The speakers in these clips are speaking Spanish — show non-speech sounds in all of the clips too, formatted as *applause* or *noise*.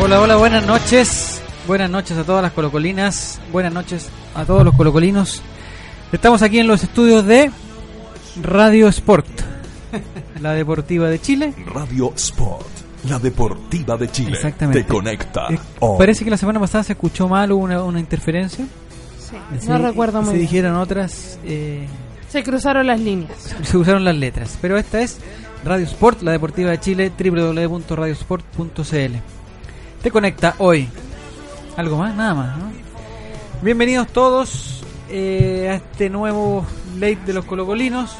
Hola, hola, buenas noches. Buenas noches a todas las colocolinas. Buenas noches a todos los colocolinos. Estamos aquí en los estudios de Radio Sport, *laughs* la deportiva de Chile. Radio Sport, la deportiva de Chile. Exactamente. Te conecta Eh. Parece que la semana pasada se escuchó mal, hubo una, una interferencia. Sí, no recuerdo muy Se bien. dijeron otras, eh, Se cruzaron las líneas. se usaron las letras. Pero esta es Radio Sport, la deportiva de Chile, www.radiosport.cl. Te conecta hoy. ¿Algo más? Nada más. Bienvenidos todos eh, a este nuevo late de los colocolinos.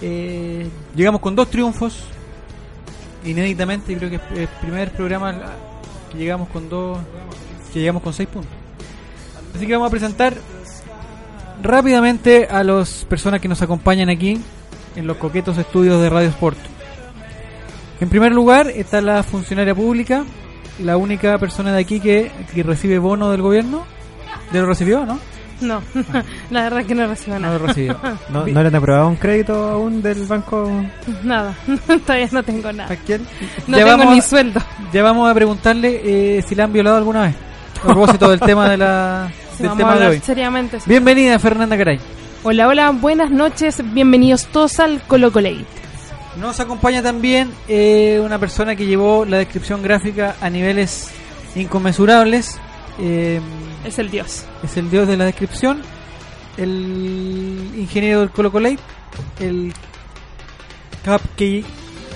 Eh, llegamos con dos triunfos. Inéditamente, creo que es el primer programa que llegamos con dos. que llegamos con seis puntos. Así que vamos a presentar rápidamente a las personas que nos acompañan aquí en los coquetos estudios de Radio Sport. En primer lugar está la funcionaria pública, la única persona de aquí que, que recibe bono del gobierno. ¿Ya lo recibió, no? No, *laughs* la verdad que no recibo No nada. lo recibió. *laughs* ¿No, ¿No le han aprobado un crédito aún del banco? Nada, *laughs* todavía no tengo ¿A nada. quién? No Ya tengo vamos ni a- sueldo. Ya vamos a preguntarle eh, si la han violado alguna vez. A propósito del tema de la Sí, del vamos a tema de hoy. seriamente. sí. Bienvenida Fernanda Caray. Hola, hola, buenas noches. Bienvenidos todos al Colo Colate. Nos acompaña también eh, una persona que llevó la descripción gráfica a niveles inconmensurables. Eh, Es el dios. es el dios de la descripción, el ingeniero del Colo Colate, el cupcake,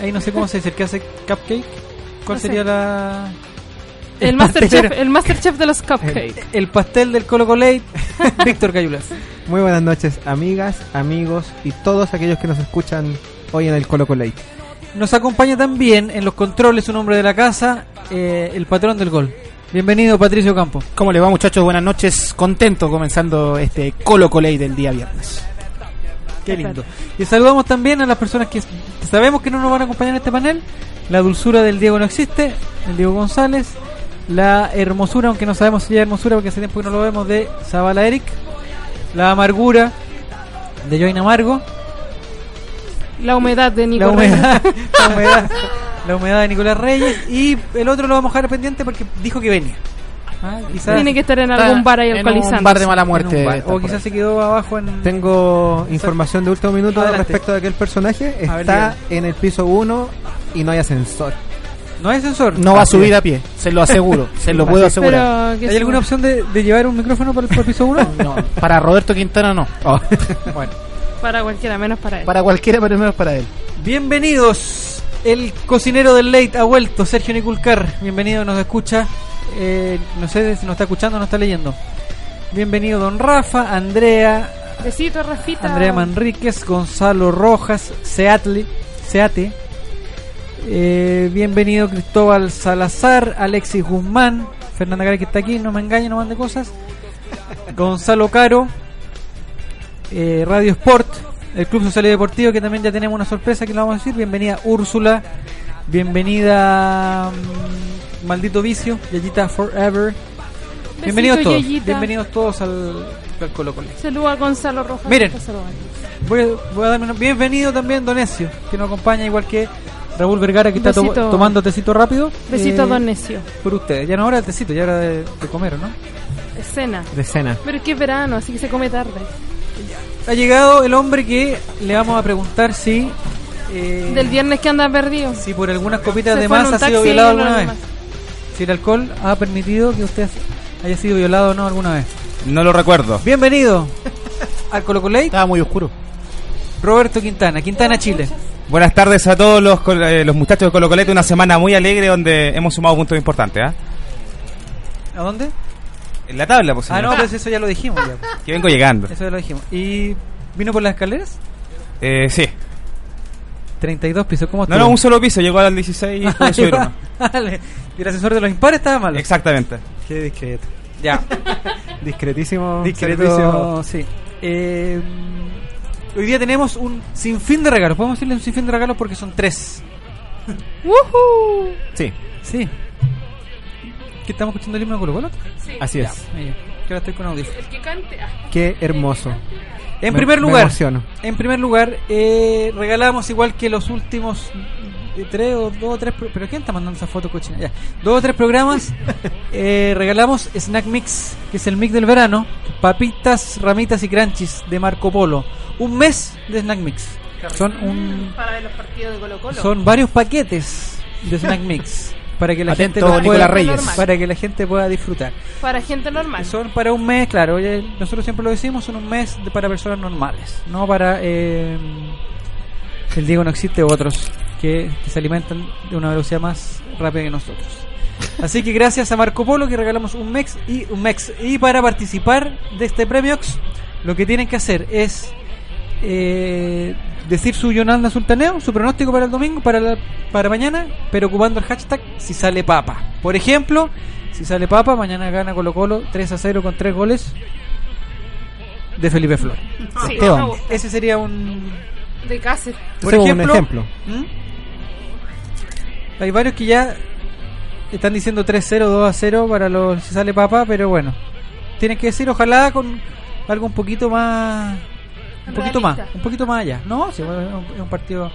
ahí no sé cómo se dice, el que hace cupcake. ¿Cuál No sé. sería la...? El. *laughs* Masterchef, el Masterchef de los cupcakes. El pastel del Colo Colate, Víctor Cayulas. Muy buenas noches, amigas, amigos y todos aquellos que nos escuchan hoy en el Colo Colate. Nos acompaña también en los controles un hombre de la casa, eh, el patrón del gol. Bienvenido Patricio Campo. ¿Cómo le va muchachos? Buenas noches. Contento comenzando este Colo Colate del día viernes. Qué lindo. Y saludamos también a las personas que sabemos que no nos van a acompañar en este panel. La dulzura del Diego no existe, el Diego González. La hermosura, aunque no sabemos si es hermosura porque hace tiempo que no lo vemos, de Zabala Eric. La amargura de Join Amargo. La humedad de La Nicolás. humedad, *laughs* la humedad, la humedad de Nicolás Reyes. Y el otro lo vamos a dejar pendiente porque dijo que venía. Ah, quizás- Tiene que estar en algún bar ahí alcoholizando. un bar de mala muerte. O quizás se quedó abajo en. Tengo información de último minuto Adelante. respecto de aquel personaje. A Está en el piso 1 y no hay ascensor. No hay ascensor. No va a Así subir a pie, se lo aseguro, *laughs* se lo puedo asegurar. ¿Hay alguna opción de, de llevar un micrófono para el, para el piso 1? *laughs* No, para Roberto Quintana no. Oh. bueno. Para cualquiera, menos para él. Para cualquiera, pero menos para él. Bienvenidos. El cocinero del late ha vuelto, Sergio Niculcar. Bienvenido, nos escucha. Eh, no sé si nos está escuchando o nos está leyendo. Bienvenido, don Rafa, Andrea, Besito, Rafita. Andrea Manríquez, Gonzalo Rojas, Seattle, Seate. Eh, bienvenido Cristóbal Salazar, Alexis Guzmán, Fernanda Garay que está aquí, no me engañe, no mande cosas. Gonzalo Caro, eh, Radio Sport, el Club Social y Deportivo, que también ya tenemos una sorpresa que lo vamos a decir. Bienvenida Úrsula, bienvenida mm, Maldito Vicio, Yayita Forever. Bienvenidos todos, Yayita. bienvenidos todos al, al Colo Colo. Saluda a Gonzalo Rojas. Miren. Voy a, voy a darme una- bienvenido también Don Necio, que nos acompaña igual que Raúl Vergara que está to- tomando tecito rápido. Besito, Eh, don Necio. Por ustedes. Ya no ahora el tecito, ya era de, de comer, ¿o ¿no? Escena. De cena. Pero es que es verano, así que se come tarde. Ha llegado el hombre que le vamos a preguntar si eh, Del viernes que anda perdido. si por algunas copitas Se de más ha sido violado alguna lo vez. Si el alcohol ha permitido que usted haya sido violado o no alguna vez. No lo recuerdo. Bienvenido al Colo Colate, Estaba muy oscuro. Roberto Quintana, Quintana Chile. Buenas tardes a todos los, eh, los muchachos de Colo Colete. Una semana muy alegre donde hemos sumado puntos importantes. ¿ah? ¿A dónde? En la tabla, pues. Ah, señor. no, pues eso ya lo dijimos. ya. Que vengo llegando. Eso ya lo dijimos. ¿Y vino por las escaleras? Eh, sí. 32 pisos, ¿cómo No, estuvo? no, un solo piso. Llegó al 16 y pude Ahí subir uno. *laughs* Dale. Y el asesor de los impares estaba malo. Exactamente. Qué discreto. Ya. *laughs* Discretísimo. Discreto, sí. Eh, hoy día tenemos un sinfín de regalos. Podemos decirle un sinfín de regalos porque son tres. ¡Woohoo! Sí, Sí. ¿Qué estamos escuchando el himno de Colo Colo? Sí. así es. Que ahora estoy con. El que cante. ah, Qué hermoso. En Me- primer me lugar, emociono. en primer lugar, eh, regalamos igual que los últimos eh, tres o dos o tres, pero quién está mandando esa foto cochina? Ya, dos o tres programas, *laughs* eh, regalamos Snack Mix, que es el mix del verano, papitas, ramitas y crunchies de Marco Polo, un mes de Snack Mix. Son un, Para ver los partidos de Colo Colo. son varios paquetes de Snack Mix *laughs* para que la Atento, gente pueda, Reyes. para que la gente pueda disfrutar. Para gente normal. Son para un mes, claro, oye, nosotros siempre lo decimos, son un mes de- para personas normales, no para eh, el Diego no existe otros que, que se alimentan de una velocidad más rápida que nosotros. Así que gracias a Marco Polo que regalamos un MEX y un MEX. Y para participar de este premiox, lo que tienen que hacer es eh, decir su Yonanda Sultaneo, su pronóstico para el domingo, para, la- para mañana, pero ocupando el hashtag si sale papa. Por ejemplo, si sale papa, mañana gana Colo Colo 3 a 0 con 3 goles de Felipe Flores. Sí, Esteban. Ese sería un... De Cáceres. Por Ese ejemplo, un ejemplo. ¿Mm? Hay varios que ya están diciendo 3-0, 2-0 para los si sale papa, pero bueno. Tienes que decir, ojalá con algo un poquito más. Un poquito Realista. más, un poquito más allá. No, sí, bueno, es un, partido.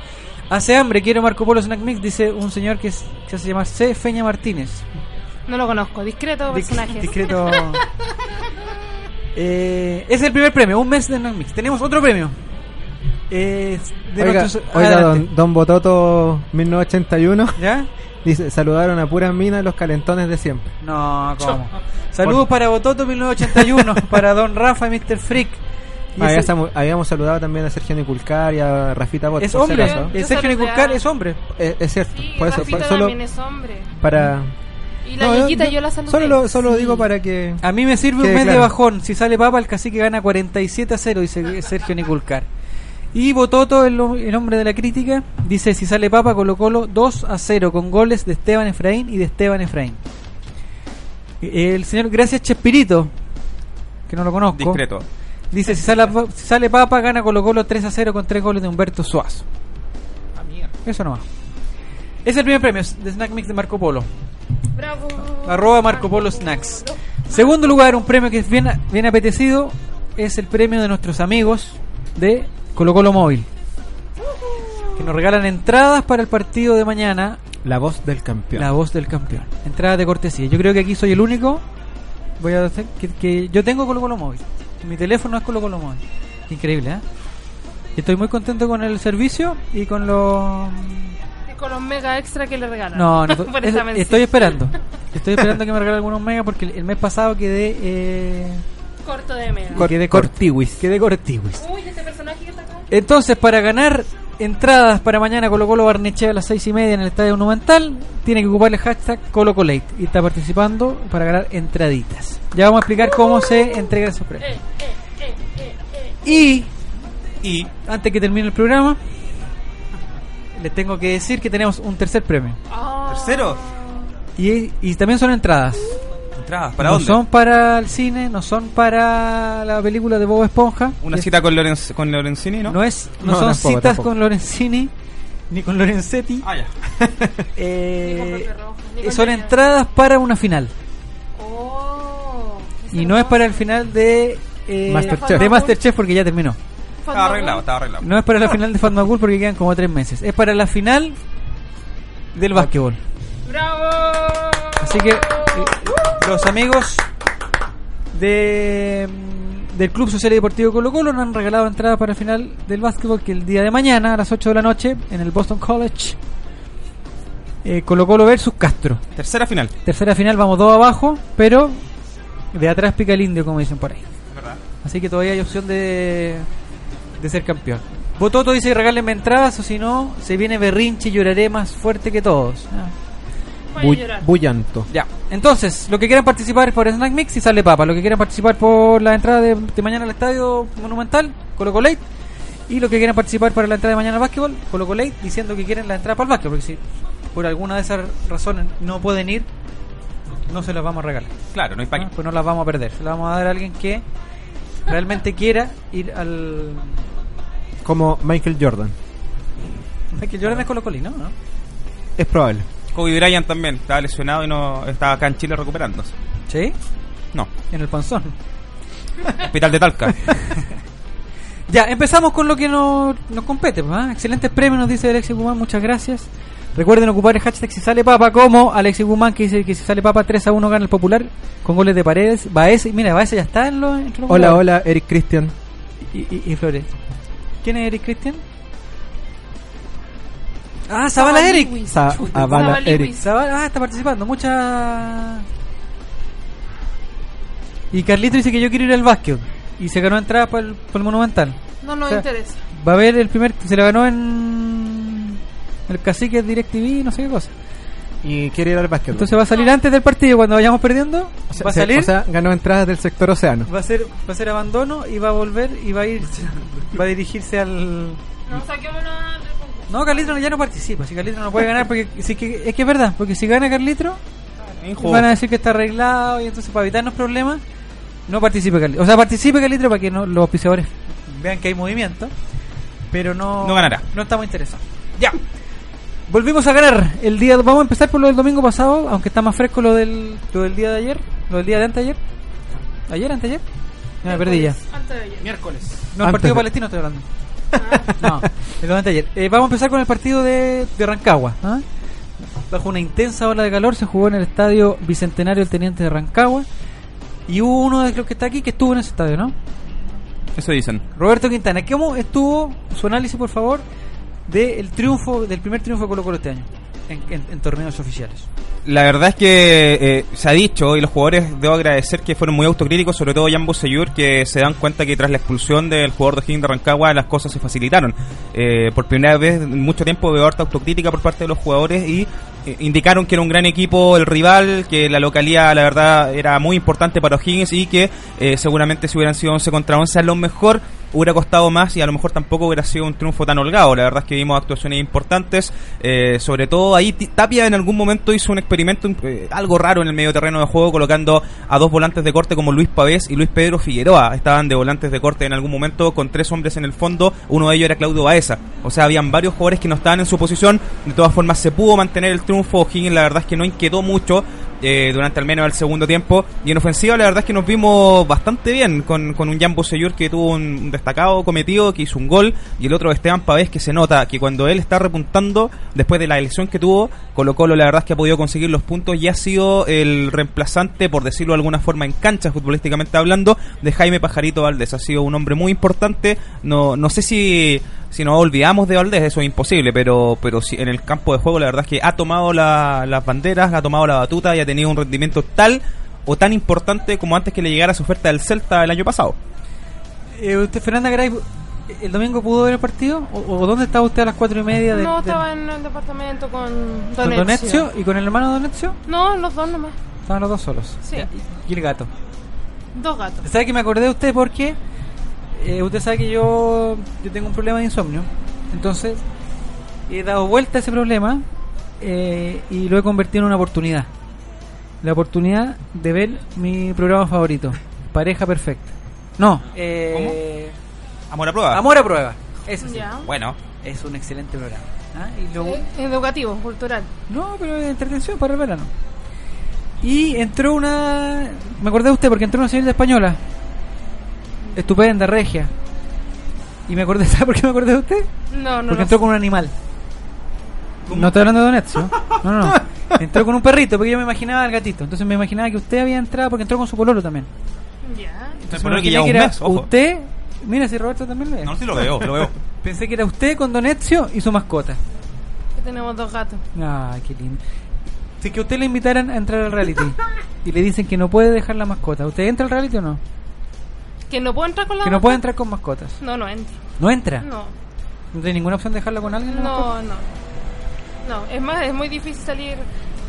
Hace hambre, quiero Marco Polo Snack Mix, dice un señor que, es- que se llama C. Feña Martínez. No lo conozco. Discreto Dis- personaje. discreto. *laughs* Eh, ese es el primer premio, un mes de Snack Mix. Tenemos otro premio. Eh, de Oiga, nuestros- oiga, don, don Bototo 1981 ¿Ya? dice, saludaron a puras minas los calentones de siempre. No, ¿cómo? Saludos para Bototo 1981, *laughs* para Don Rafa y Mr. Freak. Ah, ese- ya estamos- habíamos saludado también a Sergio Niculcar y a Rafita Bot. es hombre, Sergio Niculcar a- es hombre. Eh, es cierto, Sí, por eso, Rafita pa- solo también es hombre. para... Y la No, Yeyita yo, la saludé. Solo lo, solo lo Sí. digo para que... A mí me sirve un mes de bajón. Si sale papa, el cacique gana 47 a 0, dice Sergio Niculcar. Y Bototo, el, el hombre de la crítica, dice: Si sale papa, Colo Colo 2 a 0 con goles de Esteban Efraín y de Esteban Efraín. El señor Gracias Chespirito, que no lo conozco, Discreto. Dice: si sale, si sale papa, gana Colo Colo 3 a 0 con 3 goles de Humberto Suazo. Eso nomás. Es el primer premio de Snack Mix de Marco Polo. Bravo. Arroba Marco Polo Snacks. Segundo lugar, un premio que es bien, bien apetecido, es el premio de nuestros amigos de Colo Colo Móvil. Que nos regalan entradas para el partido de mañana, La voz del campeón. la voz del campeón. Entradas de cortesía. Yo creo que aquí soy el único. Voy a hacer que, que yo tengo Colo Colo Móvil. Mi teléfono es Colo Colo Móvil. Increíble, ¿eh? Estoy muy contento con el servicio y con los con los mega extra que le regalan. No, no, *laughs* Por es- estoy esperando. *laughs* Estoy esperando que me regalen algunos megas porque el, el mes pasado quedé eh, Corto de mega. Cor- quedé. Cortiwis. Quedé cortiwis. Uy, este personaje que está acá. Entonces, para ganar entradas para mañana Colo Colo Barnechea a las seis y media en el Estadio Monumental, tiene que ocupar el hashtag ColoColate y está participando para ganar entraditas. Ya vamos a explicar cómo se entrega ese premio. Eh, eh. Y Y antes que termine el programa, les tengo que decir que tenemos un tercer premio. Ah. tercero, Y, y también son entradas. Entradas, ¿para no dónde? son para el cine, no son para la película de Bob Esponja. Una Es- cita con, Lorenz, con Lorenzini, ¿no? no es no, No, son tampoco, citas tampoco. con Lorenzini ni con Lorenzetti. Ah, ya. *laughs* Eh, Ni con son entradas para una final. Oh. Y no es para el final de eh, Masterchef. de Masterchef porque ya terminó. Estaba arreglado, estaba arreglado. No es para la final de Fatma Cool porque quedan como tres meses. Es para la final del básquetbol. ¡Bravo! Así que eh, los amigos de mm, del Club Social y Deportivo Colo Colo nos han regalado entradas para el final del básquetbol que el día de mañana a las 8 de la noche en el Boston College eh, Colo Colo versus Castro. Tercera final. Tercera final vamos dos abajo, pero De atrás pica el indio, como dicen por ahí. Así que todavía hay opción de, de ser campeón. Bototo dice regálenme entradas o si no, se viene berrinche y lloraré más fuerte que todos. Ah. Bu- bullanto. Ya, entonces, lo que quieran participar es por Snack Mix y sale papa. Lo que quieran participar por la entrada de, de mañana al estadio Monumental, Colo Colate. Y lo que quieran participar para la entrada de mañana al básquetbol, Colo Colate, diciendo que quieren la entrada para el básquetbol. Porque si por alguna de esas razones no pueden ir, no se las vamos a regalar. Claro, no hay ¿no? paquete. Pues no las vamos a perder. Se las vamos a dar a alguien que realmente quiera ir al. Como Michael Jordan. Que Jordan es Colo Colino, ¿no? Es probable. Kobe Bryant también estaba lesionado y no estaba acá en Chile recuperándose. Sí, No, en el panzón. Hospital de Talca. *laughs* Ya, empezamos con lo que nos, nos compete. ¿ah? Excelentes premios, nos dice Alexis Guzmán, muchas gracias. Recuerden ocupar el hashtag si sale papa como Alexis Guzmán que dice que si sale papa 3 a 1 gana el popular con goles de paredes. Baez, mira, Baez ya está en los, Hola, hola, Eric Christian. Y, y, y Flores. ¿Quién es Eric Cristian? Ah, Zavala Eric. Zavala Zavala Eric. Ah, está participando. Mucha. Y Carlito dice que yo quiero ir al básquet. Y se ganó entrada para el, para el Monumental. No nos O sea, interesa. Va a ver el primer. Se la ganó en. El cacique DirecTV, no sé qué cosa. Y quiere ir al básquet. Entonces va a salir antes del partido cuando vayamos perdiendo. O sea, va a salir. o sea, ganó entradas del sector océano. va a ser va a ser abandono y va a volver y va a ir va a dirigirse al No concurso. No Carlitro ya no participa si Carlitro no puede ganar porque si que, es que es verdad porque si gana Carlitro van a decir que está arreglado y entonces para evitarnos problemas no participe Carlitro o sea participe Carlitro para que no, los auspiciadores vean que hay movimiento pero no No ganará. no estamos interesados ya volvimos a ganar el día vamos a empezar por lo del domingo pasado aunque está más fresco lo del lo del día de ayer lo del día de anteayer ayer anteayer Ya me perdí ya Antes de ayer. Miércoles. no, el partido de- palestino estoy hablando. No, el de ayer. Eh, vamos a empezar con el partido de, de Rancagua. ¿ah? Bajo una intensa ola de calor se jugó en el estadio Bicentenario el Teniente de Rancagua. Y hubo uno de los que está aquí que estuvo en ese estadio, ¿no? Eso dicen. Roberto Quintana. ¿Cómo estuvo su análisis, por favor, del triunfo, del primer triunfo de Colo Colo este año en, en- en torneos oficiales? La verdad es que eh, se ha dicho y los jugadores debo agradecer que fueron muy autocríticos, sobre todo Jan Bosellur, que se dan cuenta que tras la expulsión del jugador de Higgins de Rancagua las cosas se facilitaron. Eh, por primera vez en mucho tiempo veo harta autocrítica por parte de los jugadores y eh, indicaron que era un gran equipo el rival, que la localidad la verdad era muy importante para O'Higgins y que eh, seguramente si hubieran sido 11 contra 11 a lo mejor hubiera costado más y a lo mejor tampoco hubiera sido un triunfo tan holgado. La verdad es que vimos actuaciones importantes, eh, sobre todo ahí Tapia en algún momento hizo un experimento eh, algo raro en el medio terreno de juego colocando a dos volantes de corte como Luis Pavés y Luis Pedro Figueroa. Estaban de volantes de corte en algún momento con tres hombres en el fondo, uno de ellos era Claudio Baeza. O sea, habían varios jugadores que no estaban en su posición, de todas formas se pudo mantener el triunfo, Higgins la verdad es que no inquietó mucho eh, durante al menos el segundo tiempo. Y en ofensiva, la verdad es que nos vimos bastante bien con, con un Jan Bosellur que tuvo un, destacado cometido, que hizo un gol, y el otro Esteban Pavés, que se nota que cuando él está repuntando, después de la elección que tuvo, Colo Colo, la verdad es que ha podido conseguir los puntos y ha sido el reemplazante, por decirlo de alguna forma, en cancha, futbolísticamente hablando, de Jaime Pajarito Valdés. Ha sido un hombre muy importante. No, no sé si si nos olvidamos de Valdés, eso es imposible, pero pero si en el campo de juego la verdad es que ha tomado la- las banderas, ha tomado la batuta y ha tenido un rendimiento tal o tan importante como antes que le llegara su oferta del Celta el año pasado. Eh, usted, Fernanda Garay, ¿el domingo pudo ver el partido? ¿O, o dónde estaba usted a las cuatro y media? De, No, de- estaba en el departamento con con Donetio. Donetio y con el hermano de Donetio? No, los dos nomás. Estaban los dos solos. Sí. Y, el gato. Dos gatos. ¿Sabe que me acordé de usted porque eh, usted sabe que yo, yo tengo un problema de insomnio? Entonces, he dado vuelta a ese problema eh, y lo he convertido en una oportunidad. La oportunidad de ver mi programa favorito, Pareja Perfecta. No, eh, Amor a prueba. Amor a Prueba. Eso sí. Ya. Bueno, Es un excelente programa. ¿ah? Y lo- Educativo, cultural. No, pero de entretención para el verano. Y entró una. Me acordé de usted porque entró una señorita española. Estupenda, regia. Y me acordé, *laughs* ¿sabe por qué me acordé de usted? No, no. Porque no entró sé. con un animal. No estoy hablando de Donetsk, ¿no? No, no. *laughs* Entró con un perrito, porque yo me imaginaba al gatito. Entonces me imaginaba que usted había entrado porque entró con su pololo también. Ya. Entonces me que un era mes, ojo. Usted. Mira, si Roberto también lo ve. no, sí lo veo, lo veo. *laughs* Pensé que era usted con Donetio y su mascota. Que tenemos dos gatos. Ay, qué lindo. Si que usted le invitaran a entrar al reality y le dicen que no puede dejar la mascota, ¿usted entra al reality o no? Que no puedo entrar con la Que no puede entrar con mascotas. No, no entro. ¿No entra? No, ¿No tiene ninguna opción de dejarla con alguien? no, no. No, es más, es muy difícil salir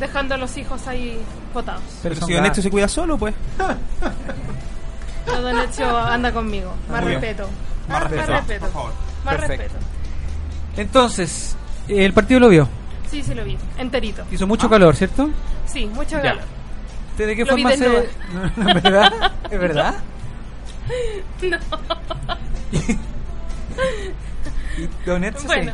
dejando a los hijos ahí botados. Pero son si Don. Necho se cuida solo, pues. *laughs* Todo hecho anda conmigo. Más Muy bien. respeto. Más respeto, respeto. por favor. Más Perfecto. respeto. Entonces, el partido lo vio. Sí, sí lo vi. Enterito. Hizo mucho calor, ¿cierto? Sí, mucho Ya. calor. ¿Usted ¿De qué Lo forma se.? No, ¿Es verdad? ¿Es *laughs* verdad? ¿Y Don Edson, Bueno,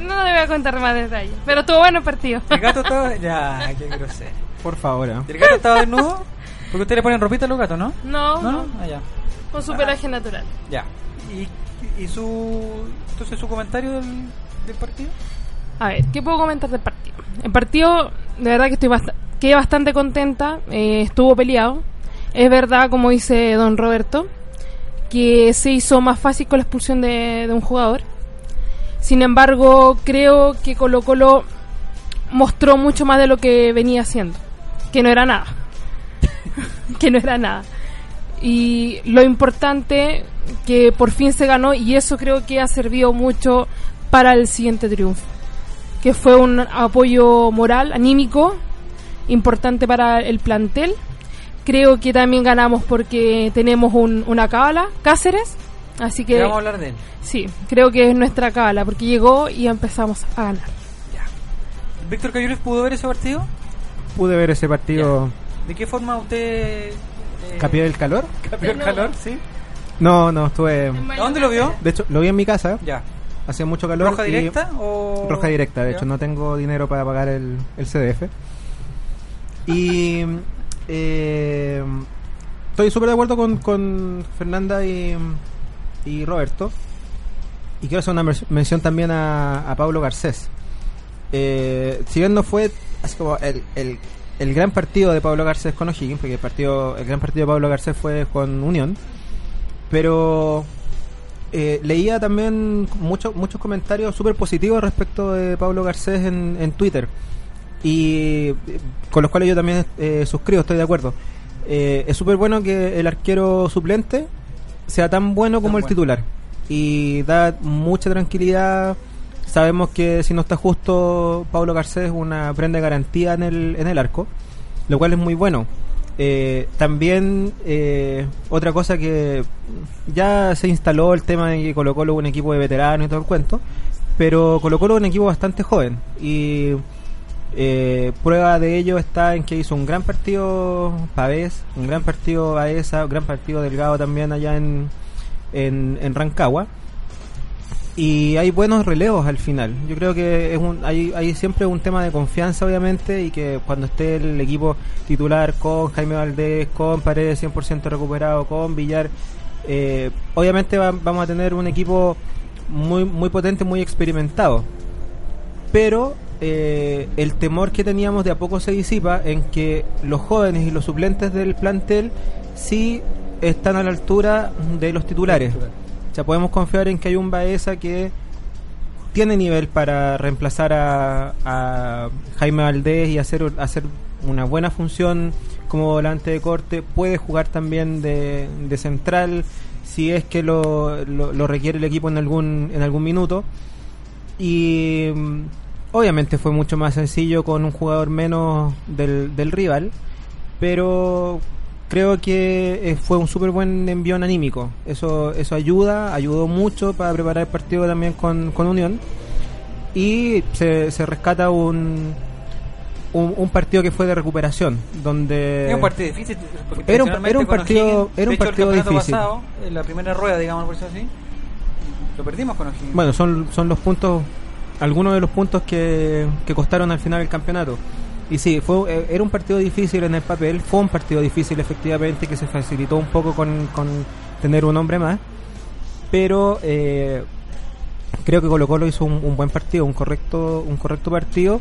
no le voy a contar más detalles. Pero estuvo bueno el partido. ¿El gato estaba.? Ya, qué grosero. Por favor, ¿eh? ¿Y ¿El gato estaba desnudo? Porque ustedes le ponen ropita a los gatos, ¿no? No, ¿No? no, no? Ah, ya. con su pelaje natural. Ya. ¿Y, y su. Entonces, su comentario del, del partido? A ver, ¿qué puedo comentar del partido? El partido, de verdad que estoy bast- quedé bastante contenta, eh, estuvo peleado. Es verdad, como dice don Roberto, que se hizo más fácil con la expulsión de, de un jugador. Sin embargo, creo que Colo Colo mostró mucho más de lo que venía haciendo, que no era nada. *laughs* que no era nada. Y lo importante que por fin se ganó y eso creo que ha servido mucho para el siguiente triunfo que fue un apoyo moral, anímico, importante para el plantel. Creo que también ganamos porque tenemos un, una cábala, Cáceres, así Que vamos a hablar de él. sí, creo que es nuestra cábala porque llegó y empezamos a ganar. ¿Víctor Cayules pudo ver ese partido? Pude ver ese partido. ¿De qué forma usted. eh, ¿Capié del calor? *laughs* ¿Capió el No. calor? Sí. No, no, estuve. ¿A dónde lo vio? De hecho, lo vi en mi casa. Ya. Hacía mucho calor. ¿Roja directa o.? Roja directa, de Ya. hecho, no tengo dinero para pagar el, el CDF. Y. *laughs* eh, estoy súper de acuerdo con, con Fernanda y, y Roberto. Y quiero hacer una mención también a, a Pablo Garcés. Eh, si bien no fue así como el, el, el gran partido de Pablo Garcés con O'Higgins, porque el, partido, el gran partido de Pablo Garcés fue con Unión, pero eh, leía también muchos muchos comentarios súper positivos respecto de Pablo Garcés en, en Twitter y con los cuales yo también eh, suscribo, estoy de acuerdo. Eh, es súper bueno que el arquero suplente sea tan bueno como Tan el bueno. titular y da mucha tranquilidad. Sabemos que si no está justo, Pablo Garcés es una prenda de garantía en el, en el arco, lo cual es muy bueno. Eh, también eh, otra cosa que ya se instaló el tema de que Colo Colo es un equipo de veteranos y todo el cuento, pero Colo Colo es un equipo bastante joven y eh, prueba de ello está en que hizo un gran partido Pavés, un gran partido Baeza, un gran partido Delgado también allá en, en, en Rancagua y hay buenos relevos al final. Yo creo que es un, hay, hay siempre un tema de confianza, obviamente, y que cuando esté el equipo titular con Jaime Valdés, con Paredes 100% recuperado, con Villar, eh, obviamente va- vamos a tener un equipo muy, muy potente, muy experimentado. Pero eh, el temor que teníamos de a poco se disipa en que los jóvenes y los suplentes del plantel sí están a la altura de los titulares. O sea, podemos confiar en que hay un Baeza que tiene nivel para reemplazar a, Jaime Valdés y hacer, hacer una buena función como volante de corte. Puede jugar también de, de central si es que lo, lo, lo requiere el equipo en algún, en algún minuto. Y mm, obviamente fue mucho más sencillo con un jugador menos del, del rival, pero creo que eh, fue un súper buen envión anímico. Eso, eso ayuda, ayudó mucho para preparar el partido también con, con Unión. Y se, se rescata un, un, un partido que fue de recuperación, donde... Era un partido difícil. Era un- era partido- era un de hecho, el partido difícil. pasado, en la primera rueda, digamos, por eso así, lo perdimos con O'Higgins. Bueno, son, son los puntos, algunos de los puntos que, que costaron al final el campeonato. Y sí, fue, eh, era un partido difícil en el papel, fue un partido difícil efectivamente que se facilitó un poco con, con tener un hombre más, pero eh, creo que Colo Colo hizo un, un buen partido, un correcto, un correcto partido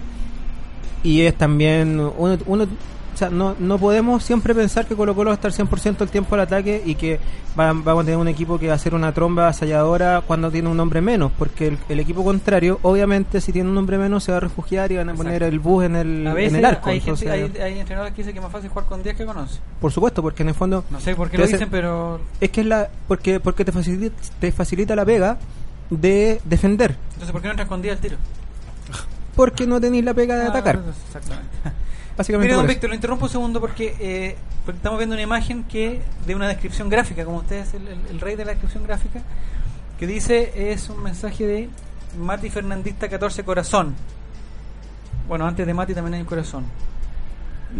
y es también uno, uno o sea, no, no podemos siempre pensar que Colo Colo va a estar 100% el tiempo al ataque y que va- vamos a tener un equipo que va a ser una tromba asalladora cuando tiene un hombre menos, porque el, el equipo contrario, obviamente, si tiene un hombre menos, se va a refugiar y van a poner el bus en el, A en veces el arco. hay, gente- hay, hay entrenadores que dicen que es más fácil jugar con 10 que con 11. Por supuesto, porque en el fondo No sé por qué lo hace- dicen, pero es que es la porque porque te facilita, te facilita la pega de defender, entonces ¿por qué no entras con 10 al tiro? porque no tenéis la pega de Ah, atacar. Exactamente. Básicamente Mire, don. Víctor, lo interrumpo un segundo porque, eh, porque estamos viendo una imagen que de una descripción gráfica, como usted es el, el- el rey de la descripción gráfica, que dice, es un mensaje de Mati Fernandista 14 Corazón. Bueno, antes de Mati también hay un corazón.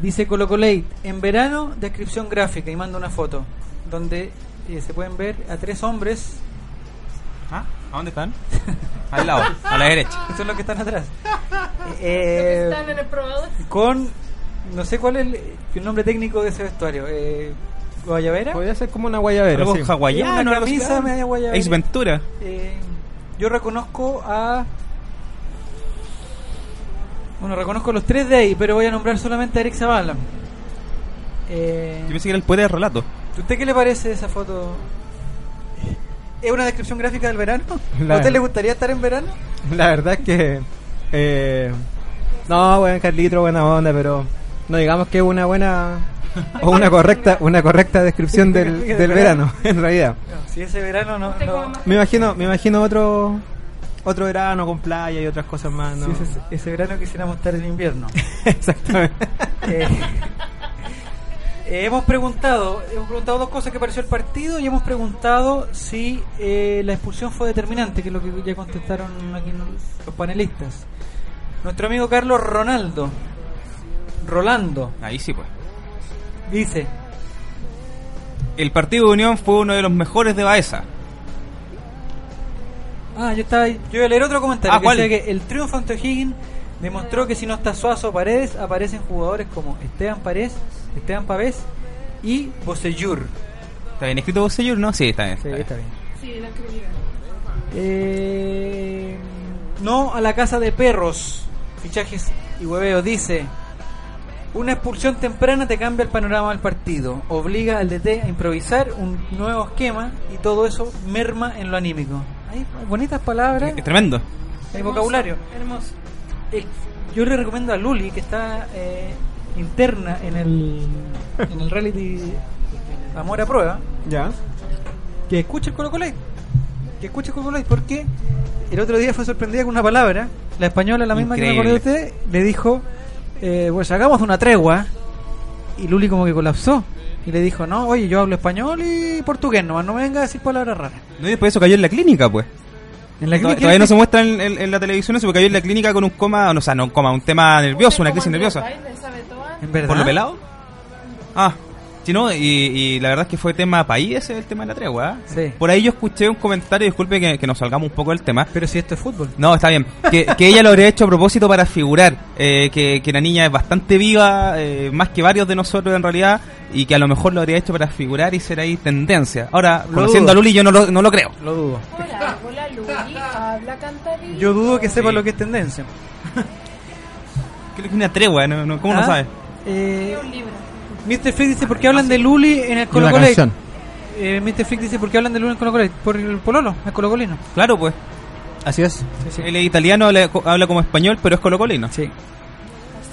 Dice Colo Colate, en verano, descripción gráfica, y manda una foto, donde eh, se pueden ver a tres hombres, ¿Ah? ¿A dónde están? Al lado, a la derecha. que son los que están atrás, eh, Están en el probador. con, no sé cuál es el, el nombre técnico de ese vestuario, eh, Guayabera. Podría ser como una guayabera. Algo sí. hawaiano, Una camisa media guayabera. Ace Ventura. Eh, yo reconozco a. Bueno, reconozco a los tres de ahí, pero voy a nombrar solamente a Eric Zavala. Eh, Yo pensé que era el poeta de relato. ¿Usted qué le parece esa foto? ¿Es una descripción gráfica del verano? *laughs* La- ¿A usted le gustaría estar en verano? La verdad es que. Eh, no, buen Carlito, buena onda, pero no digamos que es una buena. O una correcta una correcta descripción del, *laughs* del verano, en realidad. No, si ese verano no. Me imagino, me imagino otro otro verano con playa y otras cosas más, ¿no? ese, ese verano quisiéramos estar en invierno. *laughs* Exactamente. Eh, *laughs* eh, hemos preguntado hemos preguntado dos cosas que pareció el partido y hemos preguntado si eh, la expulsión fue determinante, que es lo que ya contestaron aquí los panelistas. Nuestro amigo Carlos Ronaldo, Rolando, Ahí sí, pues. dice, El partido de Unión fue uno de los mejores de Baeza. ah, yo estaba, yo voy a leer otro comentario Ah, que ¿cuál? dice que el triunfo ante O'Higgins demostró que si no está Suazo o Paredes, aparecen jugadores como Esteban Paredes, Esteban Pavés y Bocellur. ¿Está bien escrito señor? No, sí, está bien. Sí, está bien. está bien. Sí, la escribí. Eh, no a la casa de perros. Fichajes y hueveos. Dice: Una expulsión temprana te cambia el panorama del partido. Obliga al DT a improvisar un nuevo esquema y todo eso merma en lo anímico. Hay bonitas palabras, Es tremendo. hay vocabulario. Hermoso. Eh, yo le recomiendo a Luli, que está eh, interna en el, en el reality Amor a Prueba, Ya. que escuche el Colo Colo que escuche el Colo Colo porque el otro día fue sorprendida con una palabra la española la misma que me acordé de usted le dijo eh, pues hagamos una tregua. Y Luli como que colapsó. Y le dijo no oye yo hablo español y portugués nomás no me venga a decir palabras raras No, y después eso cayó en la clínica, pues. en la To- clínica- Todavía no se muestra en, en- en la televisión eso, porque cayó en la clínica con un coma, no, o sea, no un coma, un tema nervioso, una crisis nerviosa. en verdad ¿Por lo pelado? Ah, sí, no, y, y la verdad es que fue tema país ese el tema de la tregua. ¿eh? Sí. Por ahí yo escuché un comentario, disculpe que, que nos salgamos un poco del tema. pero si esto es fútbol No, está bien. Que, que ella lo habría hecho a propósito para figurar. eh, que, que la niña es bastante viva, eh, más que varios de nosotros en realidad. Y que a lo mejor lo habría hecho para figurar y ser ahí tendencia. Ahora, Lo conociendo dudo. a Luli, yo no lo, no lo creo. lo dudo Hola, hola Luli, habla cantarito. yo dudo que sepa Sí. lo que es tendencia Creo *laughs* que es una tregua, ¿no? no- ¿cómo Ah, no sabes? eh, un libro. Mr. Fix dice ¿por qué hablan de Luli en el Colo una Colo? Eh, Mr. Fix dice ¿por qué hablan de Luli en el Colo Colo? por el pololo el colocolino Claro, pues. Así es. sí, sí. Él es italiano, habla, habla como español, pero es colocolino. Sí.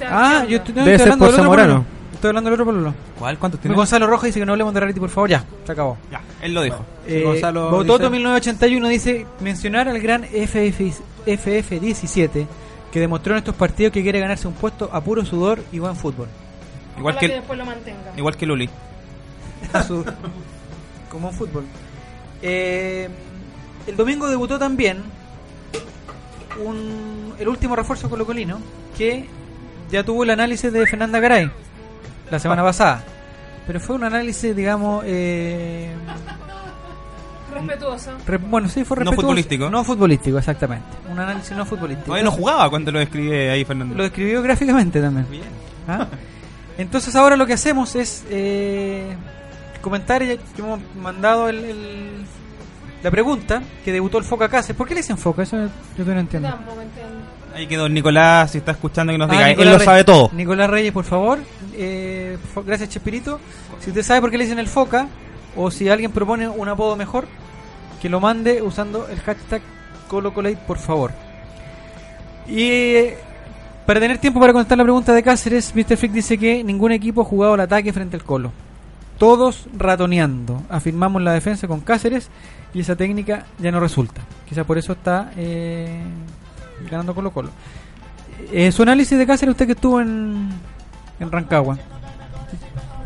Ah, ¿qué yo estoy, no, Debe estoy ser hablando por del otro Zamorano. pololo. Estoy hablando del otro pololo. ¿Cuál? ¿Cuántos tiene? Gonzalo Rojas dice que no hablemos de reality, por favor. Ya, se acabó. Ya, él lo dijo. Eh, Gonzalo Bototo dice- 1981 dice mencionar al gran FF, FF17 que demostró en estos partidos que quiere ganarse un puesto a puro sudor y buen fútbol. Igual que, que después lo mantenga. igual que Luli. *laughs* Como en fútbol. Eh, el domingo debutó también un, el último refuerzo colocolino que ya tuvo el análisis de Fernanda Garay la semana pasada. Pero fue un análisis, digamos, eh, Respetuoso. re- bueno, sí, fue No respetuoso. futbolístico. No futbolístico, exactamente. Un análisis no futbolístico. Todavía no jugaba cuando lo escribí ahí, Fernando. Lo escribió gráficamente también. Bien. ¿Ah? *laughs* Entonces ahora lo que hacemos es eh, comentar, ya que hemos mandado el, el- la pregunta que debutó el Foca Cáceres. ¿Por qué le dicen Foca? Eso yo no Yo entiendo. tampoco entiendo. Ahí quedó Nicolás, si está escuchando, que nos Ah, diga. Él Nicolás lo Reyes. sabe todo. Nicolás Reyes, por favor. Eh, gracias, Chespirito. Si usted sabe por qué le dicen el foca, o si alguien propone un apodo mejor, que lo mande usando el hashtag ColoColate, por favor. Y eh, para tener tiempo para contestar la pregunta de Cáceres, Mr. Freak dice que ningún equipo ha jugado al ataque frente al Colo. Todos ratoneando. Afirmamos la defensa con Cáceres y esa técnica ya no resulta. Quizá por eso está eh, ganando Colo Colo. Eh, su análisis de Cáceres, usted que estuvo en, en Rancagua.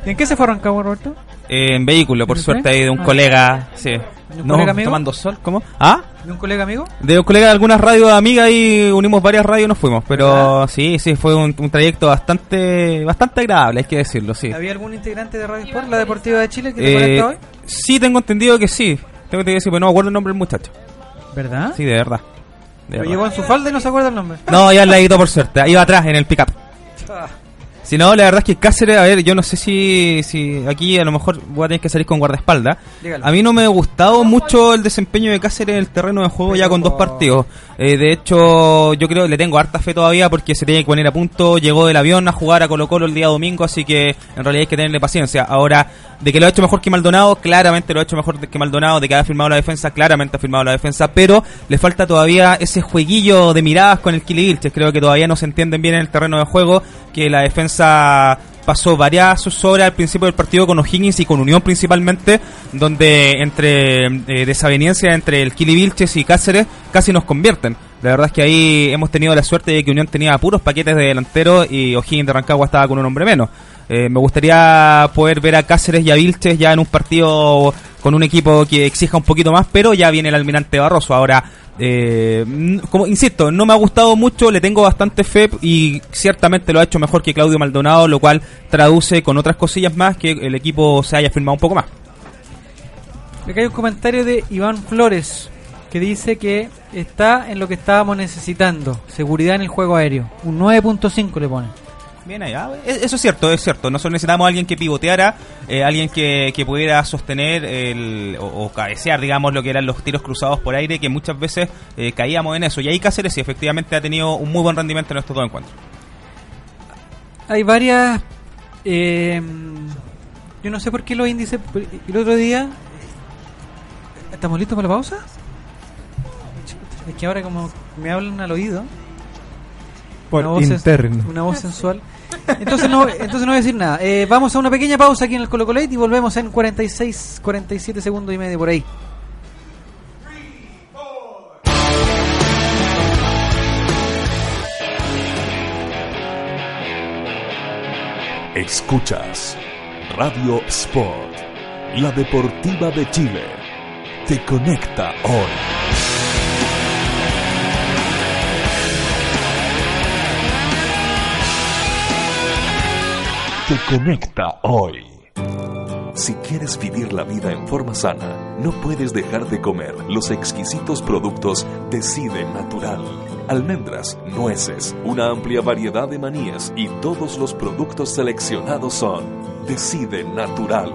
¿En qué se fue a Rancagua, Roberto? Eh, en vehículo, por ¿En el suerte, ahí de un Ah. colega. Sí. ¿De un No, colega tomando sol. ¿Cómo? ¿Ah? ¿De un colega amigo? De un colega de algunas radios amigas y unimos varias radios y nos fuimos. Pero ¿Verdad? sí, sí, fue un, un trayecto bastante bastante agradable, hay que decirlo, sí. ¿Había algún integrante de Radio Sport, la Deportiva de Chile, que te Eh, conecta hoy? sí, tengo entendido que sí. Tengo que sí, pero no me acuerdo el nombre del muchacho. ¿Verdad? Sí, de verdad. De Lo verdad. llevó en su falda y no se acuerda el nombre. No, ya la editó por suerte. Iba atrás en el pickup. Si no, la verdad es que Cáceres, a ver, yo no sé si, si aquí a lo mejor voy a tener que salir con guardaespaldas. dígalo. A mí no me ha gustado mucho el desempeño de Cáceres en el terreno de juego ya con dos partidos. Eh, de hecho, yo creo que le tengo harta fe todavía porque se tiene que poner a punto. Llegó del avión a jugar a Colo Colo el día domingo, así que en realidad hay que tenerle paciencia. Ahora, de que lo ha hecho mejor que Maldonado, claramente lo ha hecho mejor que Maldonado. De que ha firmado la defensa, claramente ha firmado la defensa. Pero le falta todavía ese jueguillo de miradas con el Kili Vilches. Creo que todavía no se entienden bien en el terreno de juego. Que la defensa pasó varias sus horas al principio del partido con O'Higgins y con Unión principalmente, donde entre eh, entre el Kili Vilches y Cáceres casi nos convierten. La verdad es que ahí hemos tenido la suerte de que Unión tenía puros paquetes de delantero y O'Higgins de Rancagua estaba con un hombre menos. Eh, me gustaría poder ver a Cáceres y a Vilches ya en un partido con un equipo que exija un poquito más, pero ya viene el almirante Barroso. Ahora, eh, como insisto, no me ha gustado mucho, le tengo bastante fe y ciertamente lo ha hecho mejor que Claudio Maldonado, lo cual traduce con otras cosillas más que el equipo se haya firmado un poco más. Acá hay un comentario de Iván Flores que dice que está en lo que estábamos necesitando. Seguridad en el juego aéreo. Un 9.5 le pone. Bien allá. Es- Eso es cierto, es cierto. Nosotros necesitamos a alguien que pivoteara, eh, alguien que, que pudiera sostener el, o, o cabecear, digamos, lo que eran los tiros cruzados por aire, que muchas veces eh, caíamos en eso. Y ahí Cáceres sí, efectivamente ha tenido un muy buen rendimiento en estos dos encuentros. Hay varias... eh, yo no sé por qué los índices... El otro día... ¿Estamos listos para la pausa? Es que ahora como me hablan al oído... Por una voz interno. Una voz sensual. Entonces no, entonces no voy a decir nada. Eh, vamos a una pequeña pausa aquí en el Colo Colate y volvemos en 46, 47 segundos y medio por ahí. Escuchas Radio Sport, la deportiva de Chile. Te conecta hoy. Te conecta hoy. Si quieres vivir la vida en forma sana, no puedes dejar de comer los exquisitos productos Decide Natural. Almendras, nueces, una amplia variedad de manías y todos los productos seleccionados son Decide Natural.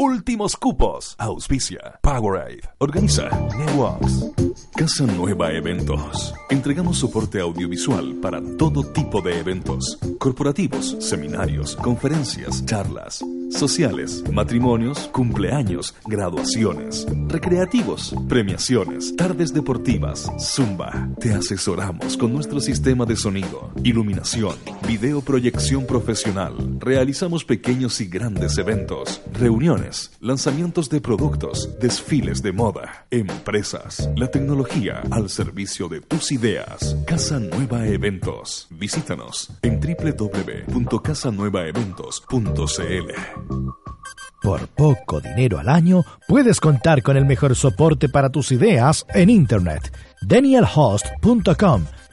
Últimos cupos. Auspicia. Powerade. Organiza. Networks. Casa Nueva Eventos. Entregamos soporte audiovisual para todo tipo de eventos. Corporativos, seminarios, conferencias, charlas, sociales, matrimonios, cumpleaños, graduaciones, recreativos, premiaciones, tardes deportivas, zumba. Te asesoramos con nuestro sistema de sonido, iluminación, video proyección profesional. Realizamos pequeños y grandes eventos, reuniones, lanzamientos de productos, desfiles de moda, empresas, la tecnología al servicio de tus ideas. Casa Nueva Eventos. Visítanos en www.casanuevaeventos.cl. Por poco dinero al año, puedes contar con el mejor soporte para tus ideas en Internet. DanielHost.com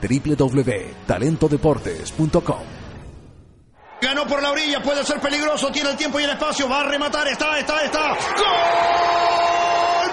www.talentodeportes.com Ganó por la orilla, puede ser peligroso, tiene el tiempo y el espacio, va a rematar, está, está, está. ¡Gol!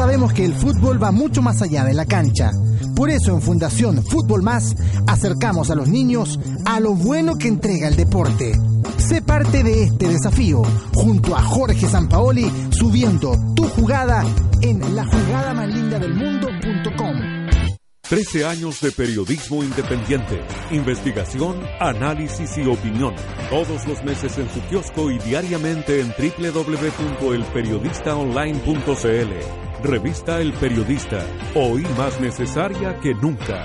Sabemos que el fútbol va mucho más allá de la cancha. Por eso en Fundación Fútbol Más acercamos a los niños a lo bueno que entrega el deporte. Sé parte de este desafío junto a Jorge Sampaoli subiendo tu jugada en la jugada más linda del mundo.com. 13 años de periodismo independiente, investigación, análisis y opinión. Todos los meses en su kiosco y diariamente en www.elperiodistaonline.cl. Revista El Periodista, hoy más necesaria que nunca.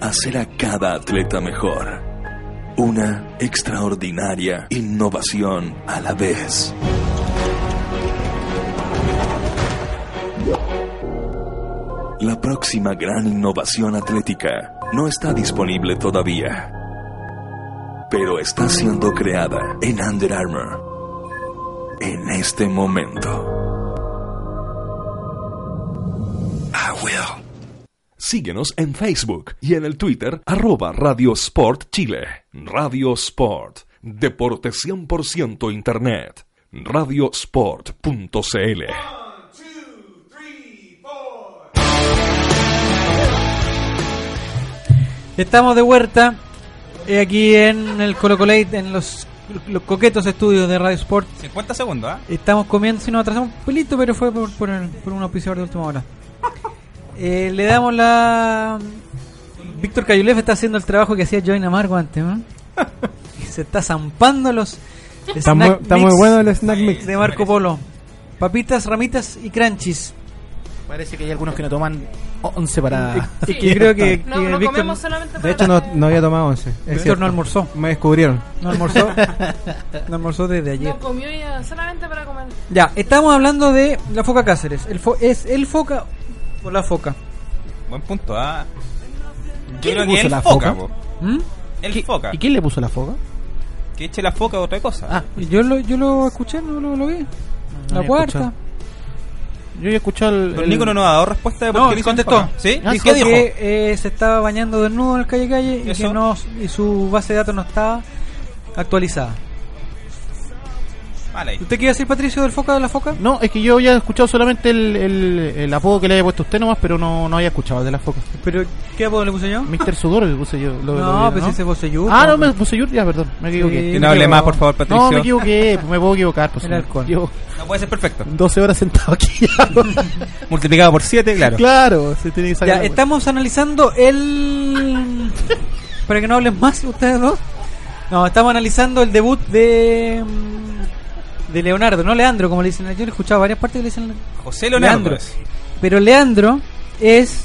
hacer a cada atleta mejor. Una extraordinaria innovación a la vez. La próxima gran innovación atlética no está disponible todavía, pero está siendo creada en Under Armour en este momento. I will. Síguenos en Facebook y en el Twitter arroba Radio Sport Chile. Radio Sport. Deporte 100% Internet. Radiosport.cl Estamos de vuelta eh, aquí en el Colo Colate, en los, los coquetos estudios de Radio Sport. 50 segundos, ¿ah? Estamos comiendo, si nos atrasamos un pelito, pero fue por, por, el- por un auspiciador de última hora. Eh, le damos la Víctor Cayulev está haciendo el trabajo que hacía Join Amargo antes, ¿no? Y *laughs* se está zampando los Está muy, snack está muy mix bueno el snack mix. de Marco Polo. Papitas, ramitas y crunchies. Parece que hay algunos que no toman 11 para. Y *laughs* que creo que, No, que no Víctor, comemos solamente De hecho, no, no había tomado once. Es Víctor cierto. no almorzó. Me descubrieron. No almorzó. *laughs* no almorzó desde ayer. No comió ya solamente para comer. Ya, estamos hablando de la foca Cáceres. El fo- ¿Es el foca o la foca? Buen punto, ¿ah? Yo ¿Quién creo le que puso el la foca, foca? po. ¿Mm? El foca. ¿Y quién le puso la foca? Que eche la foca o otra cosa. Ah, Yo lo, yo lo escuché, no lo, lo vi. la había cuarta. escuchado. Yo ya he escuchado el. Pero el- Nico no nos ha dado respuesta de por No, qué le contestó. foca. ¿Sí? ¿Y Dijo qué dijo? que eh, se estaba bañando desnudo en el calle calle y ¿Eso? que no y su base de datos no estaba actualizada. Vale, ahí. ¿Usted qué iba a decir, Patricio, del foca de la foca? No, es que yo he escuchado solamente el, el, el apodo que le había puesto usted nomás, pero no, no había escuchado el de la foca. ¿Pero qué apodo le puse yo? Mr. Sudor le puse yo. lo- no, pues ese fue Seyur. Ah, no, me puse yo, ya, perdón, me equivoqué. Sí. No hable más, por favor, Patricio. No, me equivoqué, me puedo equivocar. Pues, El alcohol. Llevo No puede ser perfecto. 12 horas sentado aquí. *laughs* Multiplicado por 7, claro. claro, se tiene que sacar Ya, estamos analizando el... *laughs* Para que no hablen más ustedes dos. No, estamos analizando el debut de... mm, De Leonardo, no Leandro, como le dicen. Yo he escuchado varias partes que le dicen José Leonardo. Leandro. Pero Leandro es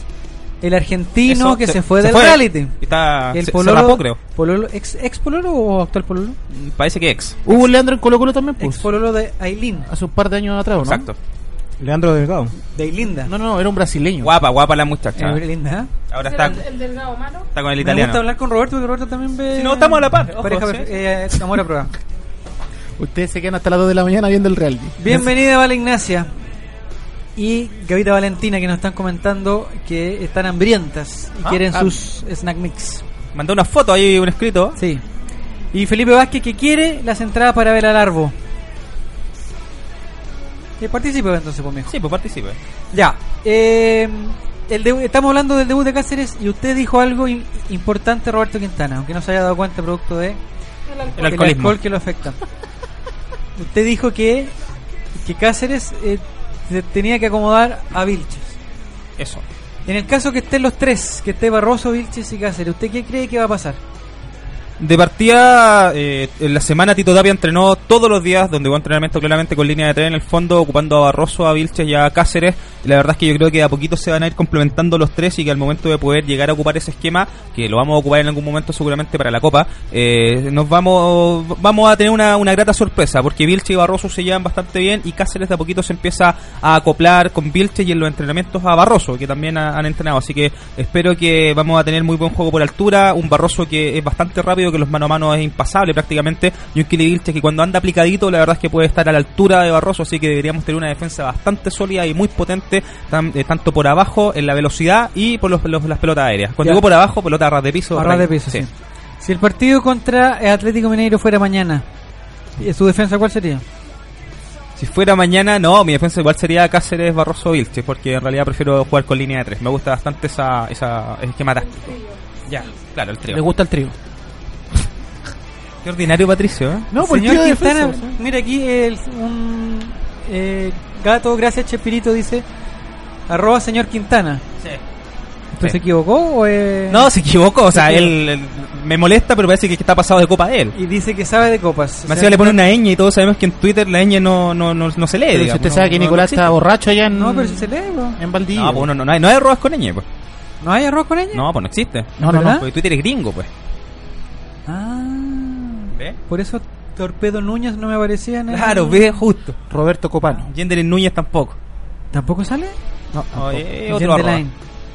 el argentino Eso, que se, fue del fue. reality. Está, El se, pololo, se rapó, creo. pololo- ex, ¿Ex pololo o actual pololo? Parece que ex. Hubo un Leandro en Colo Colo también, pues. Ex pololo de Aileen. Hace un par de años atrás, ¿o ¿no? Exacto. Leandro Delgado. De Ailinda. No, no, era un brasileño. Guapa, guapa la muchacha. Eh, linda, ¿eh? Ahora ¿Será está, el, el delgado malo? está con el Me italiano. gusta hablar con Roberto porque Roberto también ve. Si no, estamos a la par. Ojo, Pareja ¿sí? eh, amor a prueba. *laughs* Ustedes se quedan hasta las 2 de la mañana viendo el reality. Bienvenida, Vale Ignacia. Y Gavita Valentina que nos están comentando que están hambrientas y Ah, quieren ah. sus snack mix. Mandó una foto ahí, un escrito. Sí. Y Felipe Vázquez que quiere las entradas para ver al Arbo. Que participe entonces, pues, mijo. Sí, pues participe. Ya. eh, el estamos hablando del debut de Cáceres y usted dijo algo importante, Roberto Quintana, aunque no se haya dado cuenta producto de El alcohol. El alcoholismo. alcohol que lo afecta. *laughs* usted dijo que, que Cáceres eh, tenía que acomodar a Vilches. Eso. En el caso que estén los tres, que esté Barroso, Vilches y Cáceres, ¿usted qué cree que va a pasar? De partida, eh, en la semana Tito Tapia entrenó todos los días, donde hubo entrenamiento claramente con línea de tren en el fondo, ocupando a Barroso, a Vilches y a Cáceres. Y la verdad es que yo creo que a poquito se van a ir complementando los tres y que al momento de poder llegar a ocupar ese esquema, que lo vamos a ocupar en algún momento seguramente para la Copa, eh, nos vamos vamos a tener una, una grata sorpresa, porque Vilches y Barroso se llevan bastante bien y Cáceres de a poquito se empieza a acoplar con Vilches y en los entrenamientos a Barroso, que también ha- han entrenado. Así que espero que vamos a tener muy buen juego por altura, un Barroso que es bastante rápido, que los mano a mano es impasable prácticamente, y un Kili Vilches que cuando anda aplicadito, la verdad es que puede estar a la altura de Barroso, así que deberíamos tener una defensa bastante sólida y muy potente, tan- eh, tanto por abajo, en la velocidad y por los, los- las pelotas aéreas. Cuando Ya. digo por abajo, pelota a ras de piso. A ras de piso, sí. Si el partido contra el Atlético Mineiro fuera mañana, ¿y ¿su defensa cuál sería? Si fuera mañana, no, mi defensa igual sería Cáceres, Barroso, Vilches, porque en realidad prefiero jugar con línea de tres. Me gusta bastante esa, esa ese esquema táctico. Ya, claro, el trío. Le gusta el trío. Qué ordinario, Patricio, ¿eh? No, por el Señor de Quintana, defensa, sí. mira aquí el, un eh, gato, gracias Chespirito, dice arroba señor Quintana. ¿Usted Sí. se equivocó o es- No, se equivocó, o sea, él, él me molesta, pero parece que está pasado de copa él. Y dice que sabe de copas. O Me sea, le pone una ñ y todos sabemos que en Twitter la ñ no, no, no, no se lee. Pero si usted no- sabe que no- Nicolás no está borracho allá en, No, pero si se lee, bro. en Valdivia. No, pues no, no, no hay, no hay arrobas con ñ, pues. ¿No hay arroz con ella? No, pues no existe. No, no, ¿Verdad? no. Porque Twitter es gringo, pues. Ah, ¿Ve? por eso Torpedo Núñez no me aparecía en el... Claro, ve, justo. Roberto Copano. Gender en Núñez tampoco. ¿Tampoco sale? No, otro arroba. Line.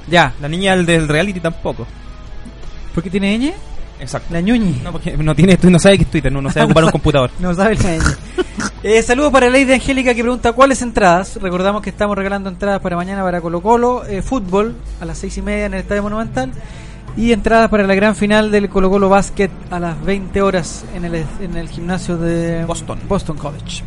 Ya, La niña del, reality tampoco. ¿por qué tiene ñ? Exacto. La ñuñi. No, porque no tiene, no sabe que es Twitter, no, no sabe ocupar un computador. *laughs* No sabe la ñ. *laughs* Eh, saludos para Lady Angélica que pregunta cuáles entradas. Recordamos que estamos regalando entradas para mañana para Colo Colo, eh, fútbol a las seis y media en el Estadio Monumental y entradas para la gran final del Colo Colo Basket a las 20 horas en el, en el gimnasio de Boston. Boston College.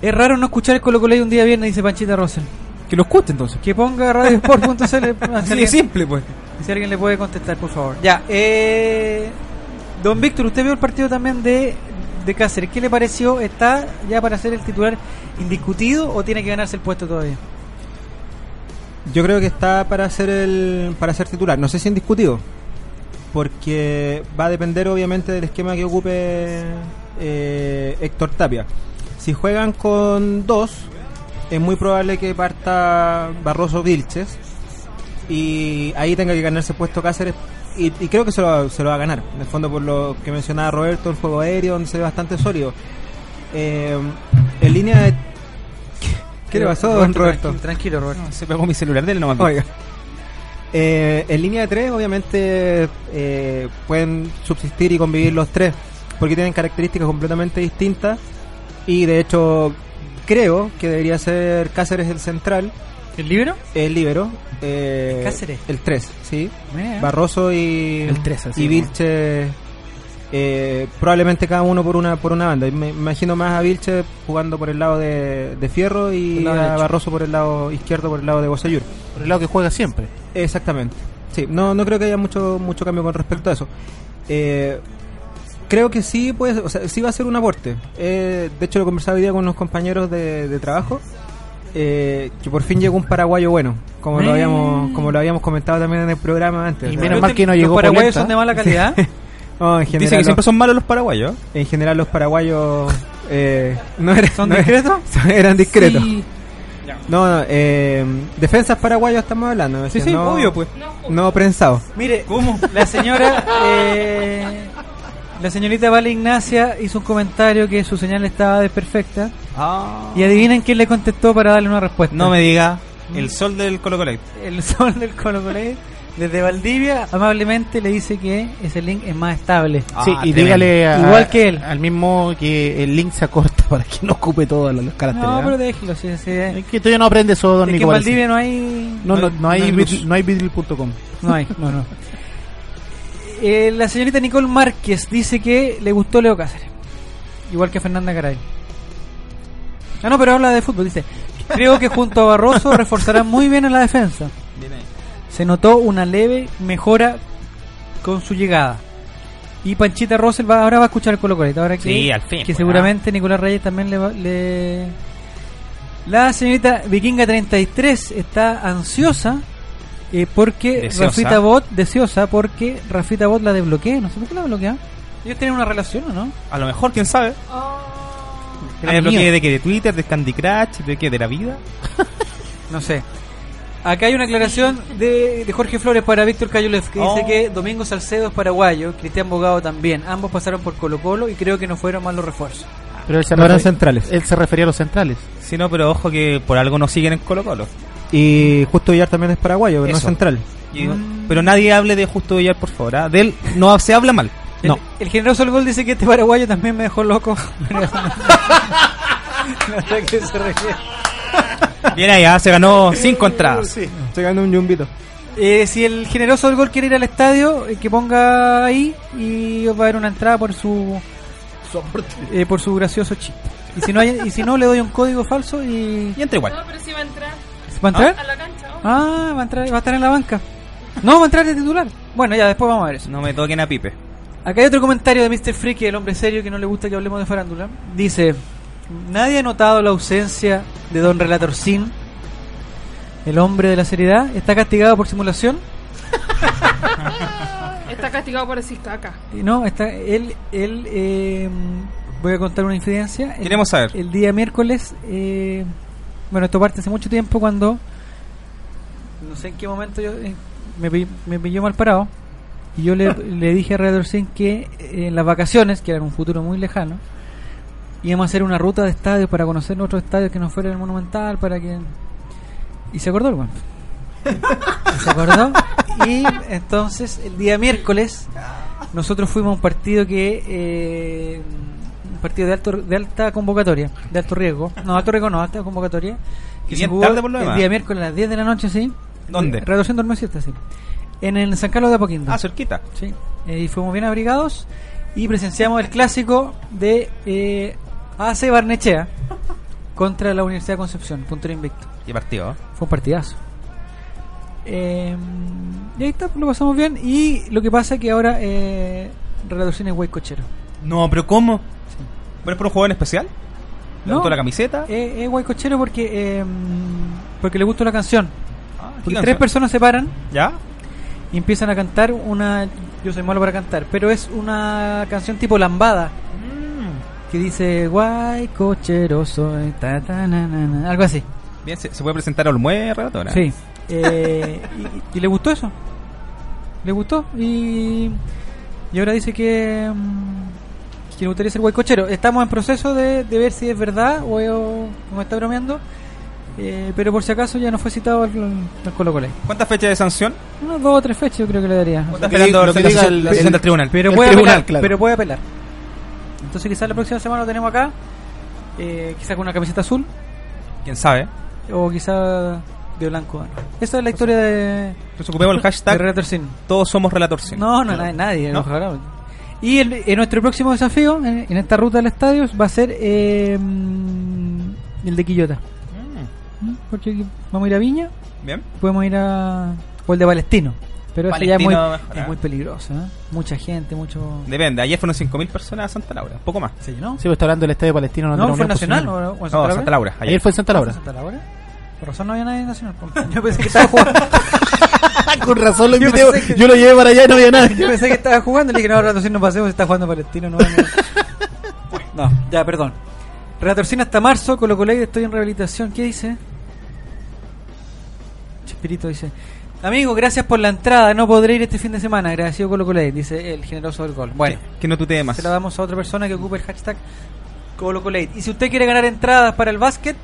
Es raro no escuchar el Colo Colo un día viernes, dice Panchita Russell. Que lo escuche entonces. Que ponga radiosport.cl *laughs* Así de simple, pues. si alguien le puede contestar, por favor. Ya, eh, don Víctor, usted vio el partido también de, de Cáceres. ¿Qué le pareció? ¿Está ya para ser el titular indiscutido o tiene que ganarse el puesto todavía? Yo creo que está para ser el para ser titular. No sé si indiscutido, porque va a depender obviamente del esquema que ocupe eh, Héctor Tapia. Si juegan con dos, es muy probable que parta Barroso Vilches y ahí tenga que ganarse puesto Cáceres y, y creo que se lo, se lo va a ganar. En el fondo por lo que mencionaba Roberto, el juego aéreo, donde se ve bastante sólido. Eh, en línea de... ¿Qué, le pasó, don Roberto? Tranquilo, tranquilo, Roberto. Se pegó mi celular de él nomás. Oiga. Eh, en línea de tres, obviamente, eh, pueden subsistir y convivir los tres, porque tienen características completamente distintas. Y de hecho, creo que debería ser Cáceres el central. ¿El libero? El libero. eh, ¿Cáceres? El 3, sí. Barroso y, El tres, así, y ¿no? Vilche. Eh, probablemente cada uno por una por una banda. Me imagino más a Vilche jugando por el lado de, de Fierro y a. Barroso por el lado izquierdo, por el lado de Bosellur. Por el lado que juega siempre. Exactamente. Sí, no, no creo que haya mucho mucho cambio con respecto a eso. Eh, creo que sí puede, o sea, sí va a ser un aporte. Eh, de hecho lo conversaba hoy día con unos compañeros de, de trabajo. eh, que por fin llegó un paraguayo bueno, como lo habíamos como lo habíamos comentado también en el programa antes. Y menos mal que no llegó Los paraguayos Polenta. son de mala calidad. *laughs* no, en general, Dice que los- siempre son malos los paraguayos. en general los paraguayos eh, no eran ¿Son no discretos? *laughs* eran discretos. Sí. No, no, eh, defensas paraguayos estamos hablando. Sí, sí, no, obvio, pues. No prensados. Mire, la señora, eh, la señorita Vale Ignacia hizo un comentario que su señal estaba desperfecta. Y adivinen quién le contestó para darle una respuesta. No me diga el sol del Colo Colo. El *laughs* sol del Colo Colo desde Valdivia amablemente le dice que ese link es más estable. Ah, sí, y tremendo. dígale a- Igual que él. al mismo que el link se acorta *laughs* para que no ocupe todos los caracteres. No, ¿ah? pero déjelo. Si, si- es Es que todavía no aprende eso, don que en. Valdivia no hay... No, no, no hay, no hay bitril.com. No hay, no, no. Eh, la señorita Nicole Márquez dice que le gustó Leo Cáceres. Igual que Fernanda Garay. Ah, no, pero habla de fútbol. Dice: Creo que junto a Barroso *laughs* reforzará muy bien a la defensa. Se notó una leve mejora con su llegada. Y Panchita Rosel va, ahora va a escuchar el Colo. Ahora que, Sí, al fin, que pues, seguramente Nicolás Reyes también le, va- le. La señorita Vikinga 33 está ansiosa eh, porque Deseosa. Rafita Bot, deseosa, porque Rafita Bot la desbloquea. No sé por qué la bloquea. Ellos tienen una relación, ¿o no? A lo mejor, quién sabe. ¿Que Amigo. me bloquee de qué? ¿De Twitter? ¿De Candy Crush? ¿De qué? ¿De la vida? No sé. Acá hay una aclaración de, de Jorge Flores para Víctor Cayulev que Oh. dice que Domingo Salcedo es paraguayo, Cristian Bogado también. Ambos pasaron por Colo Colo y creo que no fueron mal los refuerzos. Pero él se, No eran centrales. él se refería a los centrales. Sí, no, pero ojo que por algo no siguen en Colo Colo. Y Justo Villar también es paraguayo, pero no es central. Y- Pero nadie hable de Justo Villar, por favor. ¿ah? De él no se habla mal. El, No. el generoso el gol dice que este paraguayo también me dejó loco. *laughs* *laughs* no sé a qué se refiere. Bien allá, se ganó cinco entradas. Se ganó un yumbito. Eh, si el generoso del gol quiere ir al estadio, eh, que ponga ahí y va a haber una entrada por su eh, por su gracioso chip. Y si no hay, y si no le doy un código falso y Y entra igual. No, pero si va a entrar ¿va a entrar? a la cancha. ¿o? Ah, va a entrar, va a estar en la banca. No, va a entrar de titular. Bueno, ya después vamos a ver eso. No me toquen a Pipe. Acá hay otro comentario de Mr. Freaky, el hombre serio que no le gusta que hablemos de farándula. Dice, nadie ha notado la ausencia de Don Relator Sin, el hombre de la seriedad. ¿Está castigado por simulación? *laughs* Está castigado por decir caca. Eh, No, está él, él eh, voy a contar una infidencia. El- Queremos saber. El día miércoles, eh, bueno, esto parte hace mucho tiempo cuando, no sé en qué momento yo eh, me, me pilló mal parado y yo le, le dije a Redor Sin que eh, en las vacaciones, que eran un futuro muy lejano, íbamos a hacer una ruta de estadios para conocer otros estadios que no fueran el Monumental, para que... Y se acordó el weón. *laughs* se acordó y entonces el día miércoles nosotros fuimos a un partido que eh, un partido de alto de alta convocatoria de alto riesgo no alto riesgo no alta convocatoria Y se jugó tarde por lo el demás. día miércoles a las 10 de la noche sí ¿Dónde? reduciendo el siesta sí en el San Carlos de Apoquindo Ah, cerquita. sí Eh, y fuimos bien abrigados y presenciamos el clásico de eh, AC Barnechea contra la Universidad de Concepción puntero invicto ¿Qué partido? eh? fue un partidazo. Eh, y ahí está, pues, lo pasamos bien. Y lo que pasa es que ahora eh, Relator es güey cochero. No, pero ¿cómo? ¿Pero es por un en especial? ¿Le No. gustó la camiseta? Eh, es güey cochero porque, eh, porque le gustó la canción. Ah, Porque ¿Qué tres personas se paran ¿Ya? y empiezan a cantar una. Yo soy malo para cantar, pero es una canción tipo lambada. Que dice, guay, cochero soy, ta, ta, na, na, na", algo así. Bien, ¿se, se puede presentar a Olmué, relatora? Sí. Eh, y, y le gustó eso. Le gustó. Y, y ahora dice que, mm, que le gustaría ser guaycochero. Estamos en proceso de, de ver si es verdad o, o me está bromeando. Eh, pero por si acaso ya no fue citado al, al Colo Colo. ¿Cuántas fechas de sanción? Unas dos o tres fechas yo creo que le daría. Sea, esperando lo que la el- del tribunal. pero el puede tribunal, apelar, claro. pero puede apelar. Entonces quizás la próxima semana lo tenemos acá. Eh, quizás con una camiseta azul ¿Quién sabe? o quizá de blanco. Esa es la historia de, Nos ocupemos el hashtag Relator Sin. Todos somos Relator Sin. No, no, nadie, nadie, ¿No? ojalá. Y el- en nuestro próximo desafío, en, en esta ruta del estadio, va a ser eh, mm, el de Quillota. Mm, ¿Mm? Porque vamos a ir a Viña, Bien. podemos ir a. o el de Palestino. Pero ese ya es muy, es ¿eh? muy peligroso, ¿eh? Mucha gente, mucho. Depende, ayer fueron 5.000 personas a Santa Laura, poco más. ¿Se llenó? Sí, pues está hablando del estadio palestino. ¿No, la fue nacional o, o en No, Santa Laura? Santa Laura, ayer. Ayer fue en Santa Laura. ¿Santa Laura? Por razón no había nadie nacional. *laughs* Yo pensé que *laughs* estaba jugando. *laughs* Con razón lo Yo invité. pensé que- Yo lo llevé para allá y no había nada. Yo pensé que estaba jugando y le dije, no, Relatorcín no pasemos, está jugando Palestino. No, no. No, ya, perdón. Relatorcín hasta marzo, Colo Colo estoy en rehabilitación. ¿Qué dice? Chespirito dice, amigo, gracias por la entrada, no podré ir este fin de semana, agradecido Colo Colo, dice el generoso del gol. Bueno, Que no tutee más. se la damos a otra persona que ocupe el hashtag Colo Colo Y si usted quiere ganar entradas para el básquet,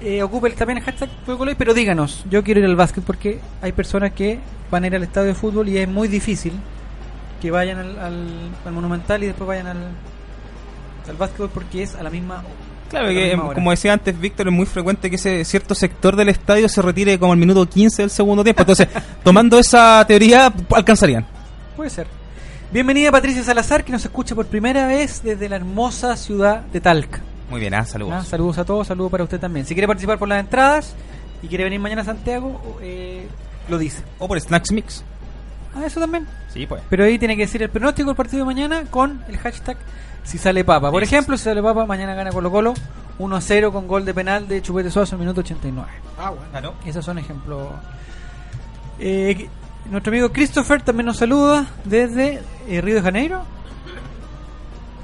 eh, ocupe el- también el hashtag Colo Colo pero díganos, yo quiero ir al básquet porque hay personas que van a ir al estadio de fútbol y es muy difícil que vayan al, al, al Monumental y después vayan al, al básquetbol porque es a la misma Claro, que como decía antes Víctor, es muy frecuente que ese cierto sector del estadio se retire como al minuto 15 del segundo tiempo. Entonces, *laughs* tomando esa teoría, alcanzarían. Puede ser. Bienvenida Patricia Salazar que nos escucha por primera vez desde la hermosa ciudad de Talca. Muy bien, ah, saludos. Ah, saludos a todos, saludos para usted también. Si quiere participar por las entradas y quiere venir mañana a Santiago, eh, lo dice. O por Snacks Mix. Ah, eso también. Sí, pues. Pero ahí tiene que decir el pronóstico del partido de mañana con el hashtag si sale papa. Por Eso. ejemplo, si sale papa, mañana gana Colo Colo 1 a 0 con gol de penal de Chupete Suazo en el minuto 89. Ah, bueno. Esos son ejemplos. Eh, nuestro amigo Christopher también nos saluda desde eh, Río de Janeiro.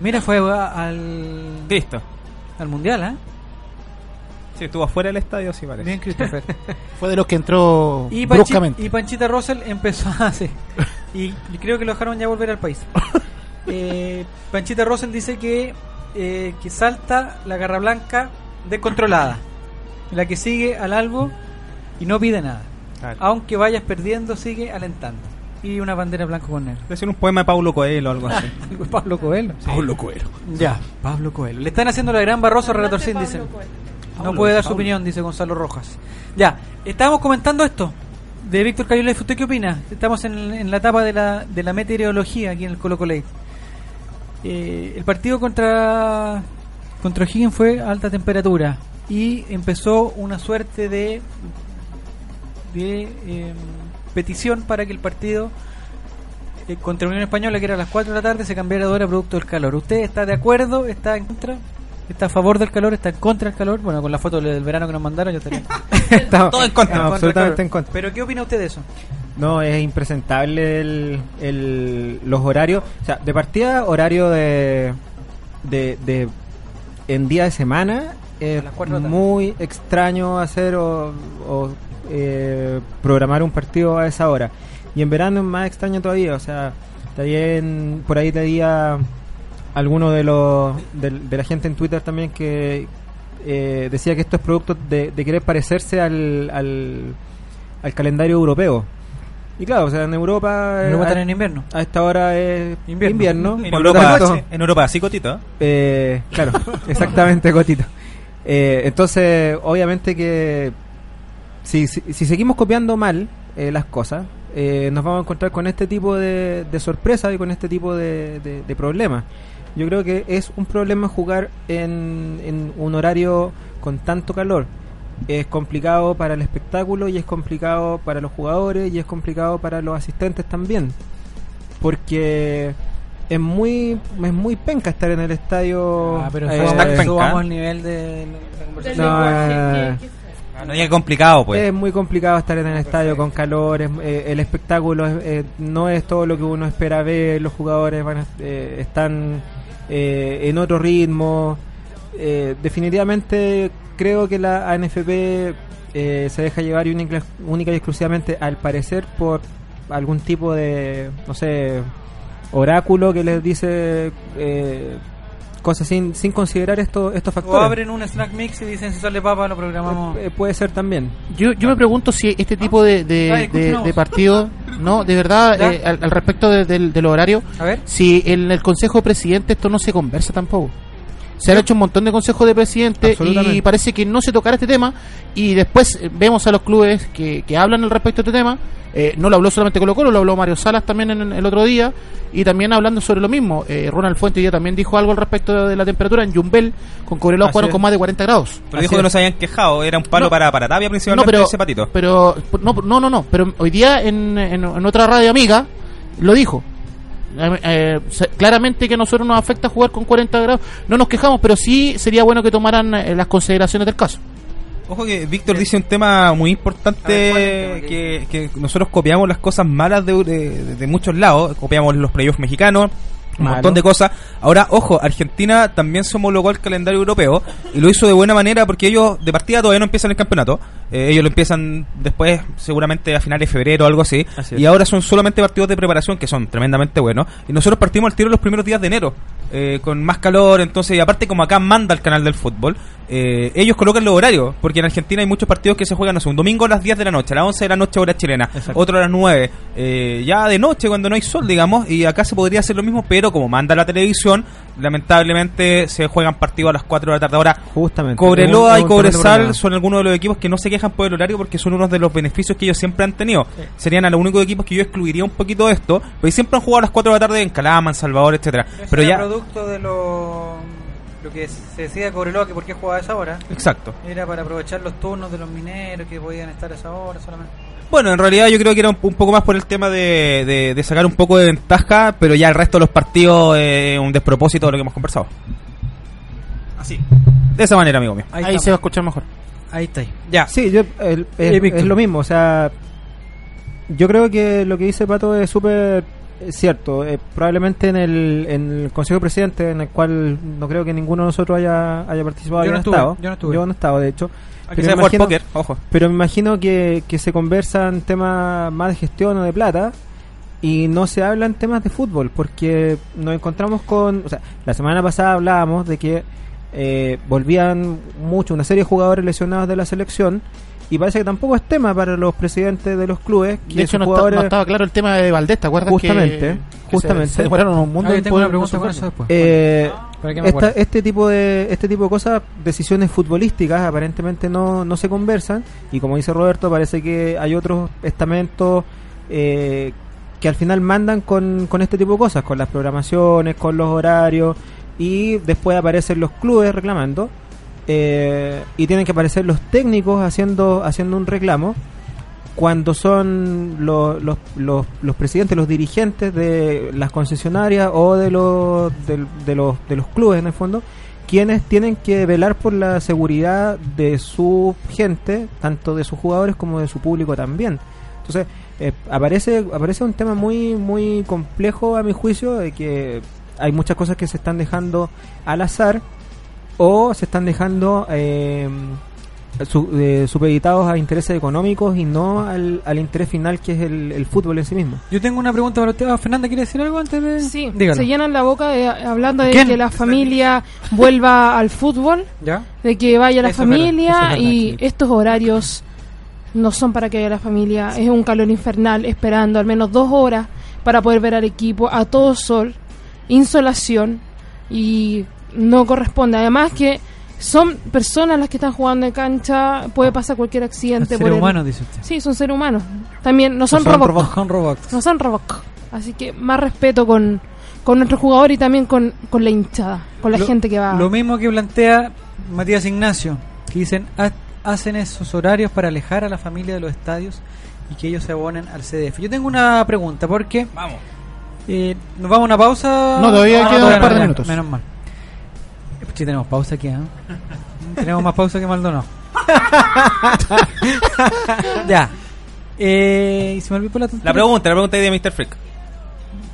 Mira, fue a- al, Listo. al Mundial, ¿eh? Sí, estuvo afuera del estadio, sí parece. Bien, Christopher. *laughs* Fue de los que entró Y, Panchi- bruscamente. y Panchita Russell empezó a hacer. Y, y creo que lo dejaron ya volver al país. *laughs* Eh, Panchita Russell dice que, eh, que salta la garra blanca descontrolada. La que sigue al albo y no pide nada. Claro. Aunque vayas perdiendo, sigue alentando. Y una bandera blanco con negro. Debe ser un poema de Paulo Coelho o algo así. *laughs* Pablo Coelho. Pablo Coelho. Ya, Pablo Coelho. Le están haciendo la gran Barroso a Relatorcín, dicen. No puede dar su opinión, dice Gonzalo Rojas. Ya, estábamos comentando esto de Víctor Cayolef. ¿Usted qué opina? Estamos en, en la etapa de la, de la meteorología aquí en el Colo Colo. Eh, el partido contra contra O'Higgins fue a alta temperatura y empezó una suerte de de eh, petición para que el partido eh, contra Unión Española, que era a las 4 de la tarde, se cambiara de hora producto del calor. ¿Usted está de acuerdo? ¿Está en contra? ¿Está a favor del calor? ¿Está en contra del calor? Bueno, con la foto del verano que nos mandaron, yo estaría *laughs* Estamos- Todo en contra. absolutamente en contra. Pero ¿qué opina usted de eso? No, es impresentable el, el- los horarios. O sea, de partida, horario de, de, de- en día de semana es muy extraño hacer o, o, eh, programar un partido a esa hora. Y en verano es más extraño todavía. O sea, también por ahí leía alguno de los de, de la gente en Twitter también que eh, decía que esto es producto de, de querer parecerse al, al, al calendario europeo. Y claro, o sea, en Europa, ¿No eh, va a a, estar en invierno? a esta hora es Invierno. invierno. En Europa, tanto, en Europa, sí, Cotito. ¿eh? eh, claro, *laughs* exactamente, Cotito. Eh, entonces, obviamente que si, si, si seguimos copiando mal eh, las cosas, eh, nos vamos a encontrar con este tipo de, de sorpresas y con este tipo de, de- de problemas. Yo creo que es un problema jugar en, en un horario con tanto calor. Es complicado para el espectáculo y es complicado para los jugadores y es complicado para los asistentes también. Porque es muy es muy penca estar en el estadio. Ah, pero eh, penca. subamos el nivel de la Del conversación. No, eh, No es complicado, pues. Es muy complicado estar en el estadio con calor, es- eh, el espectáculo es- eh, no es todo lo que uno espera ver, los jugadores van a- eh, están eh, en otro ritmo. Eh, definitivamente creo que la ANFP eh, se deja llevar y única, única y exclusivamente al parecer por algún tipo de, no sé, oráculo que les dice eh, cosas sin, sin considerar esto, estos O factores. abren un snack mix y dicen si sale papa lo programamos. Eh, puede ser también. Yo, yo me pregunto si este tipo de, de, Ay, de, partido, no, de verdad, eh, al, al respecto de, del, del horario, A ver. si en el Consejo de Presidente esto no se conversa tampoco. Se han hecho un montón de consejos de presidente y parece que no se tocará este tema y después eh, vemos a los clubes que, que hablan al respecto de este tema. Eh, no lo habló solamente Colo Colo, lo habló Mario Salas también en, el otro día y también hablando sobre lo mismo. Eh, Ronald Fuente ya también dijo algo al respecto de la temperatura en Yumbel con Cobreloa jugaron con más de 40 grados. Pero dijo que no se habían quejado, era un palo No. para, para Tapia No, principalmente pero, ese patito. pero no, no, no, no, pero hoy día en, en, en otra radio amiga lo dijo. Eh, eh, se- claramente que a nosotros nos afecta jugar con 40 grados. No nos quejamos, pero sí sería bueno que tomaran eh, las consideraciones del caso. Ojo que Víctor dice un tema muy importante A ver, ¿cuál es el tema que, que nosotros copiamos las cosas malas de, de- de muchos lados, copiamos los playoffs mexicanos, un Malo. montón de cosas. Ahora, ojo, Argentina también se homologó al calendario europeo y lo hizo de buena manera porque ellos de partida todavía no empiezan el campeonato, Eh, ellos lo empiezan después seguramente a finales de febrero o algo así, y ahora son solamente partidos de preparación que son tremendamente buenos. Y nosotros partimos al tiro los primeros días de enero eh, con más calor, entonces y aparte como acá manda el canal del fútbol, eh, ellos colocan los horarios, porque en Argentina hay muchos partidos que se juegan, no sé, un domingo a las 10 de la noche, a las 11 de la noche hora chilena, otro a las 9, eh, ya de noche cuando no hay sol, digamos, y acá se podría hacer lo mismo, pero como manda la televisión, lamentablemente se juegan partidos a las 4 de la tarde. Ahora, Justamente. Cobreloa y Cobresal son algunos de los equipos que no se quejan por el horario porque son uno de los beneficios que ellos siempre han tenido. Serían a los únicos equipos que yo excluiría un poquito de esto, porque siempre han jugado a las 4 de la tarde en Calama, en Salvador, etcétera Pero era ya... producto de lo, lo que se decía de Cobreloa que por qué jugaba a esa hora. Exacto. Era para aprovechar los turnos de los mineros que podían estar a esa hora solamente. Bueno, en realidad yo creo que era un, un poco más por el tema de, de- de sacar un poco de ventaja, pero ya el resto de los partidos eh, un despropósito de lo que hemos conversado. Así. De esa manera, amigo mío. Ahí, se va a escuchar mejor. Ahí está. Ya. Sí, yo, el- es, lo mismo, o sea, yo creo que lo que dice Pato es súper cierto. Eh, probablemente en el, en el Consejo de Presidente, en el cual no creo que ninguno de nosotros haya, haya participado, Yo no estuve, estado. yo no estuve. he estado, de hecho. Aquí Pero me imagino- póker, ojo. Pero me imagino que, que se conversan temas más de gestión o de plata y no se hablan temas de fútbol porque nos encontramos con... O sea, la semana pasada hablábamos de que eh, volvían mucho, una serie de jugadores lesionados de la selección y parece que tampoco es tema para los presidentes de los clubes. Que De hecho, no, está- jugadores, no estaba claro el tema de Valdés, ¿te acuerdas? Justamente, que, justamente. Se, se demoraron un mundo Ah, yo en tengo poder una pregunta con resolverlo. eso después. eh, Para que me esta- acuerde. este tipo de este tipo de cosas, decisiones futbolísticas, aparentemente no, no se conversan y como dice Roberto, parece que hay otros estamentos eh, que al final mandan con, con este tipo de cosas, con las programaciones, con los horarios y después aparecen los clubes reclamando eh, y tienen que aparecer los técnicos haciendo haciendo un reclamo cuando son los, los, los, presidentes, los dirigentes de las concesionarias o de los, de, los, de los clubes en el fondo, quienes tienen que velar por la seguridad de su gente, tanto de sus jugadores como de su público también. Entonces, eh, aparece, aparece un tema muy, muy complejo a mi juicio, de que hay muchas cosas que se están dejando al azar o se están dejando eh, su- eh, supeditados a intereses económicos y no al, al interés final que es el, el fútbol en sí mismo. Yo tengo una pregunta para usted. Ah, Fernanda, ¿quiere decir algo antes de...? Sí, Dígalo. se llenan la boca de- hablando de ¿Quién? que la familia vuelva al fútbol, ¿Ya? de que vaya la Eso es verdad, familia eso es verdad, y sí. estos horarios no son para que vaya la familia. Es un calor infernal esperando al menos dos horas para poder ver al equipo a todo sol, insolación y no corresponde. Además que son personas las que están jugando en cancha, puede pasar cualquier accidente. Ser por el- humano, dice usted. Sí, son seres humanos. También no son, Son robots. robots, son robots. No son robots. Así que más respeto con, con nuestro jugador y también con, con la hinchada, con la Lo- gente que va. Lo mismo que plantea Matías Ignacio, que dicen, "Ha- hacen esos horarios para alejar a la familia de los estadios y que ellos se abonen al CDF. Yo tengo una pregunta, porque... Vamos. Eh, ¿Nos vamos a una pausa? No, todavía quedan un par de ya, minutos. Menos mal. Sí, tenemos pausa aquí, ¿eh? *laughs* tenemos más pausa que Maldonado. *laughs* ya. Eh, y se me olvidó la tontería. La pregunta, la pregunta de Mr. Freak.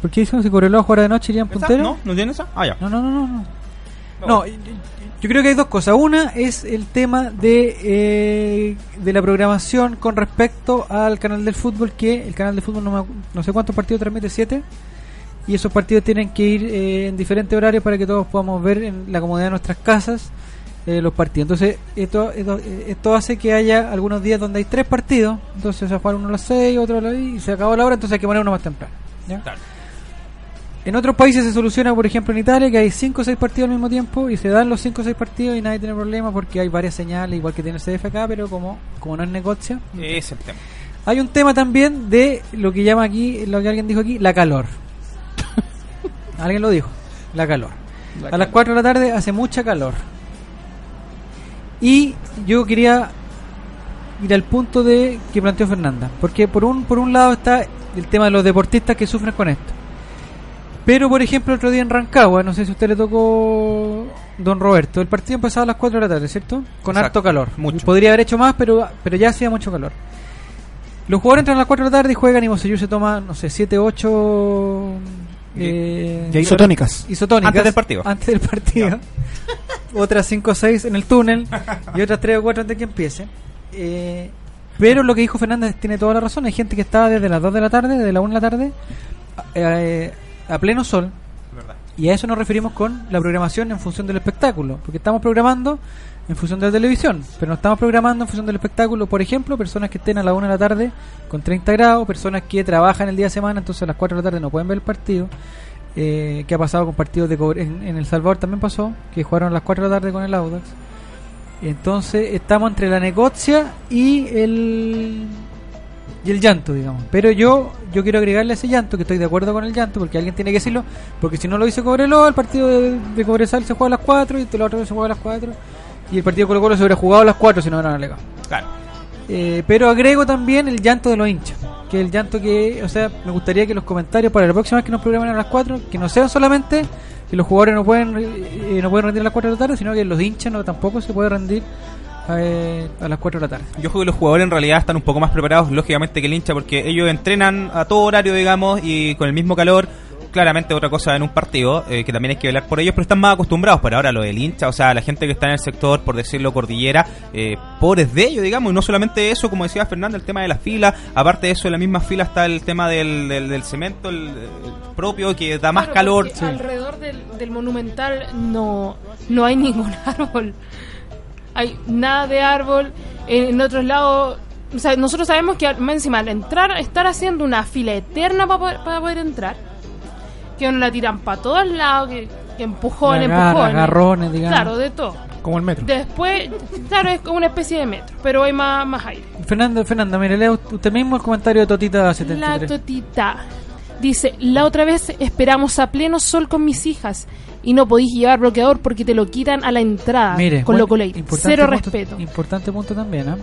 ¿Por qué dicen que si Cobreloa jugara de noche irían puntero? ¿No? ¿No tiene esa? Ah, ya. No, no, no, no. No, No, yo, yo creo que hay dos cosas. Una es el tema de, eh, de la programación con respecto al canal del fútbol, que el canal de fútbol no, me no sé cuántos partidos transmite, siete. Y esos partidos tienen que ir eh, en diferentes horarios para que todos podamos ver en la comodidad de nuestras casas eh, los partidos. Entonces, esto, esto, esto hace que haya algunos días donde hay tres partidos. Entonces, se juega uno a las seis, otro a las y se acabó la hora, entonces hay que poner uno más temprano. En otros países se soluciona, por ejemplo en Italia, que hay 5 o 6 partidos al mismo tiempo y se dan los 5 o 6 partidos y nadie tiene problema porque hay varias señales, igual que tiene el CDF acá, pero como, como no es negocio. Es el tema. Hay un tema también de lo que llama aquí, lo que alguien dijo aquí, la calor. Alguien lo dijo, la calor. a las 4 de la tarde hace mucha calor. Y yo quería ir al punto de que planteó Fernanda, porque por un por un lado está el tema de los deportistas que sufren con esto. Pero, por ejemplo, el otro día en Rancagua, no sé si a usted le tocó Don Roberto, el partido empezaba a las 4 de la tarde, ¿cierto? Con Exacto, harto calor. mucho. Podría haber hecho más, pero, pero ya hacía mucho calor. Los jugadores entran a las 4 de la tarde y juegan y Mosellur se toma, no sé, 7, 8... Eh, isotónicas. isotónicas Antes del partido. Antes del partido. *laughs* otras 5 o 6 en el túnel y otras 3 o 4 antes de que empiece. Eh, pero lo que dijo Fernández tiene toda la razón. Hay gente que estaba desde las 2 de la tarde, desde la 1 de la tarde, eh, a pleno sol. Y a eso nos referimos con la programación en función del espectáculo. Porque estamos programando en función de la televisión, pero no estamos programando en función del espectáculo. Por ejemplo, personas que estén a la 1 de la tarde con 30 grados, personas que trabajan el día de semana, entonces a las 4 de la tarde no pueden ver el partido. Eh, ¿Qué ha pasado con partidos de Cobre- en, El Salvador también pasó, que jugaron a las 4 de la tarde con el Audax. Entonces estamos entre la negocia y el y el llanto, digamos. Pero yo yo quiero agregarle ese llanto, que estoy de acuerdo con el llanto, porque alguien tiene que decirlo, porque si no lo dice Cobreloa, el partido de, de Cobresal se juega a las 4 y el otro se juega a las 4 y el partido Colo Colo se hubiera jugado a las 4 si no hubieran alegado. Claro. Eh, pero agrego también el llanto de los hinchas. Que el llanto que, o sea, me gustaría que los comentarios para la próxima vez que nos programen a las 4, que no sean solamente que los jugadores no pueden eh, no pueden rendir a las 4 de la tarde, sino que los hinchas no tampoco se puede rendir eh, a las 4 de la tarde. Yo creo que los jugadores en realidad están un poco más preparados, lógicamente, que el hincha, porque ellos entrenan a todo horario, digamos, y con el mismo calor. Claramente otra cosa en un partido, eh, que también hay que velar por ellos, pero están más acostumbrados. Pero ahora lo del hincha, o sea, la gente que está en el sector, por decirlo, cordillera, eh, pobres de ellos, digamos, y no solamente eso, como decía Fernando, el tema de las filas, aparte de eso, en la misma fila está el tema del, del, del cemento, el, el propio, que da más Claro, calor. Alrededor del, del monumental no, no hay *laughs* ningún árbol. Hay nada de árbol. En, en otros lados, o sea, nosotros sabemos que más encima al entrar, estar haciendo una fila eterna para poder, para poder entrar, que nos la tiran para todos lados, que, que empujones, Agarra, empujones. agarrones, digamos. Claro, de todo. Como el metro. Después, claro, es como una especie de metro, pero hay más, más aire. Fernando, Fernanda, mire, lea usted mismo el comentario de Totita La 73. totita dice, la otra vez esperamos a pleno sol con mis hijas y no podéis llevar bloqueador porque te lo quitan a la entrada Mire, con lo Cero punto- respeto. Importante punto también, ¿ah?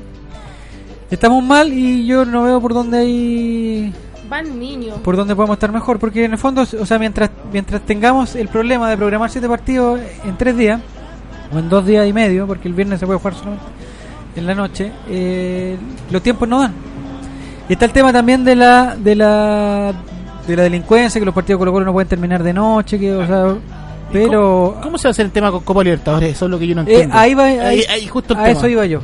Estamos mal y yo no veo por dónde hay Van niños. por dónde podemos estar mejor, porque en el fondo, o sea, mientras mientras tengamos el problema de programar siete partidos en tres días o en dos días y medio, porque el viernes se puede jugar solamente en la noche, eh, los tiempos no dan. Y está el tema también de la de la de la delincuencia, que los partidos Colo Colo no pueden terminar de noche, que o sea, pero ¿Cómo, cómo se va a hacer el tema con Copa Libertadores? Eso es lo que yo no eh, entiendo. ahí va, ahí, Ahí- ahí justo el a tema. eso iba yo.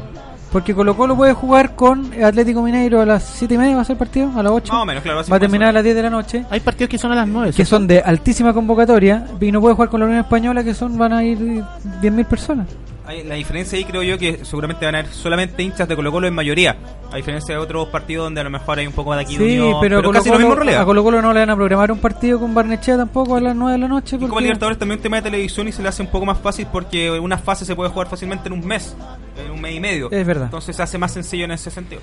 Porque Colo Colo puede jugar con Atlético Mineiro a las 7 y media, va a ser el partido, a las 8. Más o menos, claro. va a terminar a las 10 de la noche. Hay partidos que son a las 9. Que son de altísima convocatoria y no puede jugar con la Unión Española, que son van a ir 10.000 personas. La diferencia ahí creo yo que seguramente van a haber solamente hinchas de Colo Colo en mayoría. A diferencia de otros partidos donde a lo mejor hay un poco de aquí de Sí, unión, pero, a Colo casi lo mismo Colo, a Colo Colo no le van a programar un partido con Barnechea tampoco a las 9 de la noche. Y como porque- Libertadores también un tema de televisión y se le hace un poco más fácil porque una fase se puede jugar fácilmente en un mes, en un mes y medio. Es verdad. Entonces se hace más sencillo en ese sentido.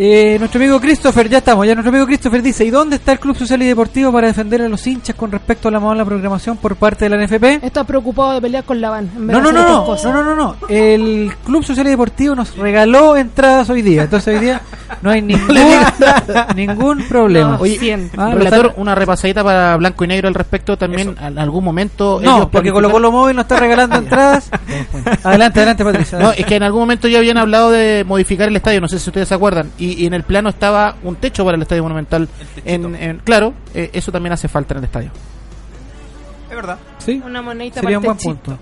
Eh, nuestro amigo Christopher, ya estamos, ya nuestro amigo Christopher dice, ¿y dónde está el Club Social y Deportivo para defender a los hinchas con respecto a la mala programación por parte de la NFP? Está preocupado de pelear con la van. No, no, no, no, no, no, no, no. El Club Social y Deportivo nos regaló entradas hoy día, entonces hoy día no hay *laughs* ningún, ningún problema. No, Oye. Ah, Relator, una repasadita para blanco y negro al respecto también. En algún momento. No, ellos porque Colo Colo Móvil no está regalando *laughs* entradas. adelante, adelante, Patricia. No, es que en algún momento ya habían hablado de modificar el estadio, no sé si ustedes se acuerdan. Y, y en el plano estaba un techo para el estadio monumental. En, en- claro, eh, eso también hace falta en el estadio. Es verdad. Sí, Una monedita sería un buen punto.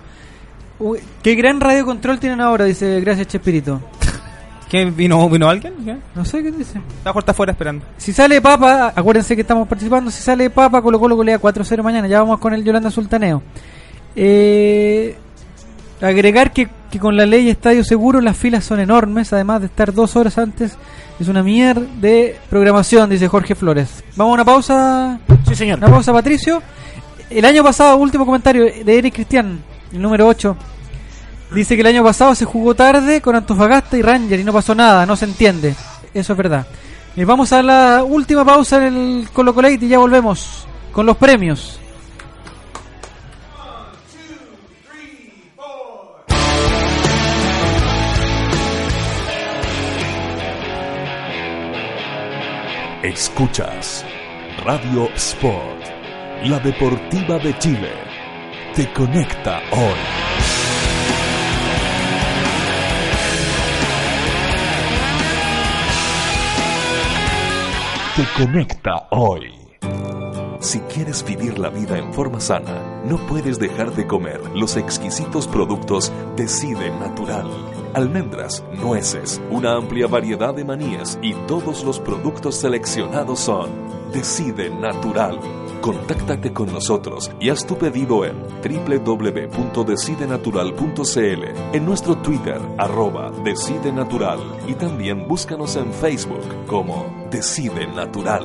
Uy, qué gran radio control tienen ahora, dice gracias Chespirito. *laughs* ¿Qué vino, vino alguien? ¿Qué? No sé qué dice. Está puerta afuera esperando. Si sale Papa, acuérdense que estamos participando, si sale Papa, Colo Colo golea 4-0 mañana, ya vamos con el Yolanda Sultaneo. Eh, agregar que, que con la ley Estadio Seguro las filas son enormes, además de estar dos horas antes, es una mierda de programación, dice Jorge Flores. Vamos a una pausa, Sí, señor. una pausa Patricio. El año pasado, último comentario de Eric Cristian, el número 8. Dice que el año pasado se jugó tarde con Antofagasta y Ranger y no pasó nada, no se entiende. Eso es verdad. Eh, vamos a la última pausa en el Colo y ya volvemos con los premios. Escuchas Radio Sport, la deportiva de Chile. Te conecta hoy. Te conecta hoy. Si quieres vivir la vida en forma sana, no puedes dejar de comer los exquisitos productos Decide Natural. Almendras, nueces, una amplia variedad de manías y todos los productos seleccionados son Decide Natural. Contáctate con nosotros y haz tu pedido en www.decidenatural.cl, en nuestro Twitter, arroba Decide Natural, y también búscanos en Facebook como Decide Natural.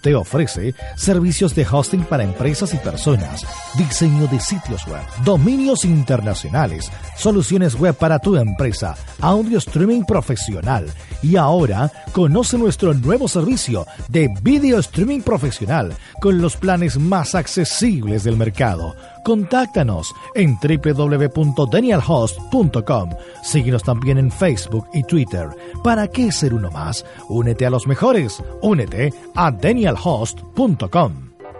te ofrece servicios de hosting para empresas y personas, diseño de sitios web, dominios internacionales, soluciones web para tu empresa, audio streaming profesional y ahora conoce nuestro nuevo servicio de video streaming profesional con los planes más accesibles del mercado. Contáctanos en www.danielhost.com. Síguenos también en Facebook y Twitter. ¿Para qué ser uno más? Únete a los mejores. Únete a danielhost.com.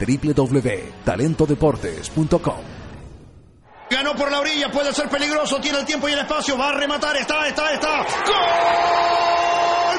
www.talentodeportes.com Ganó por la orilla, puede ser peligroso, tiene el tiempo y el espacio, va a rematar, está, está, está. ¡Gol!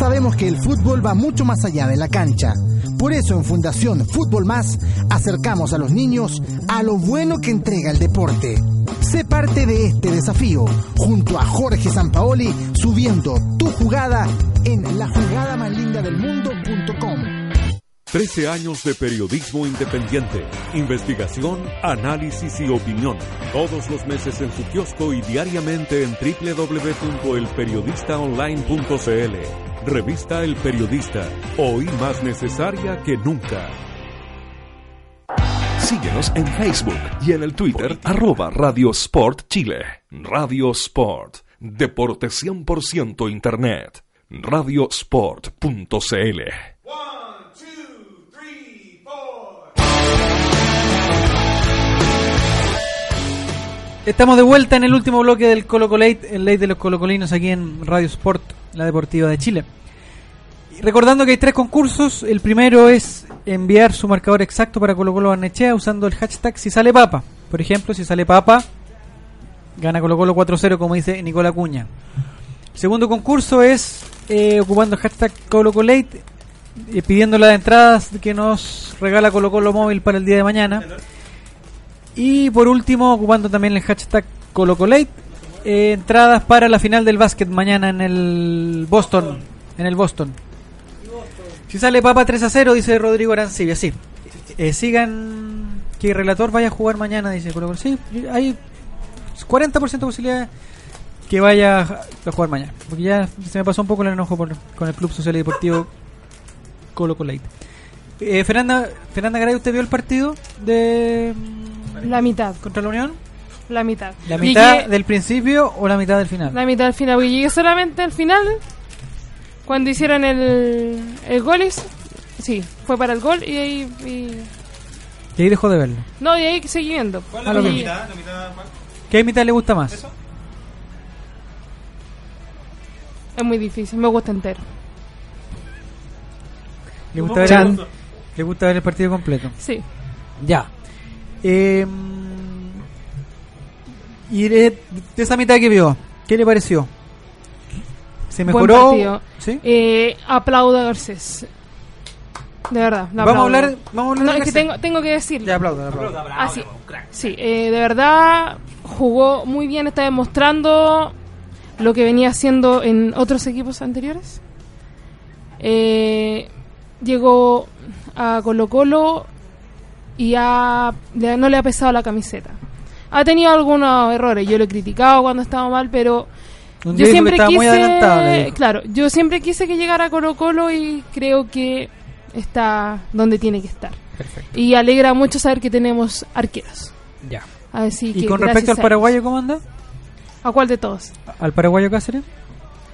Sabemos que el fútbol va mucho más allá de la cancha. Por eso en Fundación Fútbol Más acercamos a los niños a lo bueno que entrega el deporte. Sé parte de este desafío junto a Jorge Sampaoli subiendo tu jugada en la jugada más linda del mundo.com. 13 años de periodismo independiente, investigación, análisis y opinión. Todos los meses en su kiosco y diariamente en www.elperiodistaonline.cl. Revista El Periodista, hoy más necesaria que nunca. Síguenos en Facebook y en el Twitter, arroba Radio Sport Chile. Radio Sport, deporte 100% Internet. Radiosport.cl Estamos de vuelta en el último bloque del Colo Colate, el ley de los colocolinos aquí en Radio Sport, la deportiva de Chile. Recordando que hay tres concursos, el primero es enviar su marcador exacto para Colo Colo Barnechea usando el hashtag si sale papa. Por ejemplo, si sale papa, gana Colo Colo 4-0 como dice Nicola Cuña. El segundo concurso es eh, ocupando el hashtag Colo Colate, eh, pidiendo las entradas que nos regala Colo Colo Móvil para el día de mañana. Y por último, ocupando también el hashtag ColoColate, eh, entradas para la final del básquet mañana en el Boston. En el Boston. Si sale Papa 3 a 0, dice Rodrigo Arancibia, sí. Eh, sigan que el relator vaya a jugar mañana, dice Colo Colo. Sí, hay 40% de posibilidad que vaya a jugar mañana. Porque ya se me pasó un poco el enojo por- con el Club Social y Deportivo Colo Colate. Eh, Fernanda, Fernanda Garay, ¿usted vio el partido de La mitad. contra la Unión? La mitad. ¿La mitad Llegué- del principio o la mitad del final? La mitad al final, porque llegué solamente al final, cuando hicieron el, el gol. es- Sí, fue para el gol y ahí... y- Y ahí dejó de verlo. no, y ahí seguí viendo. Ah, lo Y- mismo. ¿Qué mitad le gusta más? Es muy difícil, me gusta entero. ¿Le gusta, ver el, ¿Le gusta ver el partido completo? Sí. Ya. Eh, y de, de esa mitad que vio, ¿qué le pareció? ¿Se mejoró? ¿Sí? Eh, aplaudo a Garcés. De verdad. Vamos a hablar- vamos a hablar No, de es que Garcés. tengo, tengo que decirlo. Ya aplaudo, aplaudo. Ah, sí. Sí, eh, de verdad jugó muy bien, está demostrando lo que venía haciendo en otros equipos anteriores. Eh, llegó a Colo Colo y ha- le- no le ha pesado la camiseta. Ha tenido algunos errores, yo lo he criticado cuando estaba mal, pero Un yo siempre quise, muy claro, yo siempre quise que llegara a Colo Colo y creo que está donde tiene que estar. Perfecto. Y alegra mucho saber que tenemos arqueros. Ya. Así ¿Y que con gracias respecto al paraguayo cómo anda? ¿A cuál de todos? ¿Al paraguayo Cáceres?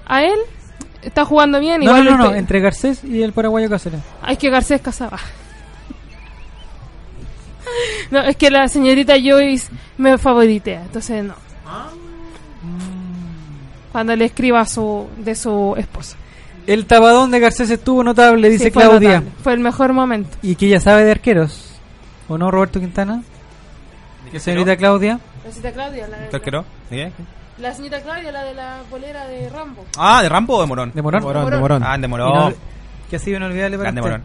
¿A él? Está jugando bien. No, no, igual no, entre Garcés y el paraguayo Cáceres. Hay que Garcés Casaba. *laughs* No, es que la señorita Joyce me favoritea, entonces no. Cuando le escriba su, de su esposa. El tabadón de Garcés estuvo notable, dice Sí, fue Claudia. notable. Fue el mejor momento. Y que ya sabe de arqueros. ¿O no, Roberto Quintana? ¿Qué señorita Claudia? La señorita Claudia, la. ¿Eh? la señorita Claudia, la de la bolera de Rambo. Ah, ¿de Rambo o de Morón? ¿De Morón? Morón, de Morón. Morón. Ah, de Morón. no- que ha sido inolvidable para Grande. Morón.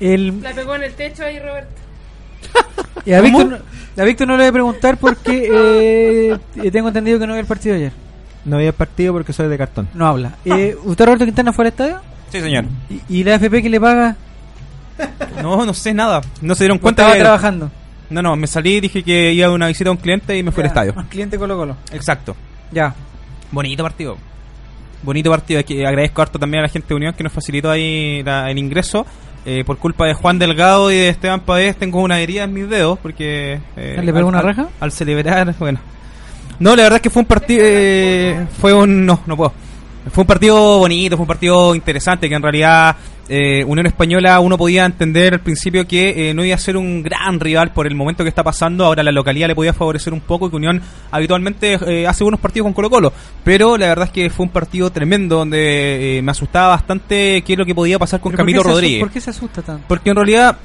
El, La pegó en el techo ahí, Roberto. Y a, Víctor, no- a Víctor no le voy a preguntar porque *laughs* eh, tengo entendido que no vio el partido ayer. No vi el partido porque soy de cartón. No habla. Eh, ¿Usted, Roberto Quintana, fue al estadio? Sí, señor. ¿Y, y la AFP que le paga? No, no sé nada. No se dieron ¿O cuenta estaba que- trabajando? No, no, me salí, dije que iba a una visita a un cliente y me fui al estadio. un Cliente Colo Colo. Exacto. Ya. Bonito partido. Bonito partido. Es que agradezco harto también a la gente de Unión que nos facilitó ahí la- el ingreso. Eh, por culpa de Juan Delgado y de Esteban Pavés tengo una herida en mis dedos porque... eh, ¿Le pegó una al- raja? Al celebrar, bueno. No, la verdad es que fue un partido... eh, fue un... No, no puedo. Fue un partido bonito, fue un partido interesante, que en realidad eh, Unión Española uno podía entender al principio que eh, no iba a ser un gran rival por el momento que está pasando, ahora la localidad le podía favorecer un poco, que Unión habitualmente eh, hace buenos partidos con Colo Colo, pero la verdad es que fue un partido tremendo donde eh, me asustaba bastante qué es lo que podía pasar con ¿Pero por Camilo Rodríguez. ¿Por qué se asusta tanto? Porque en realidad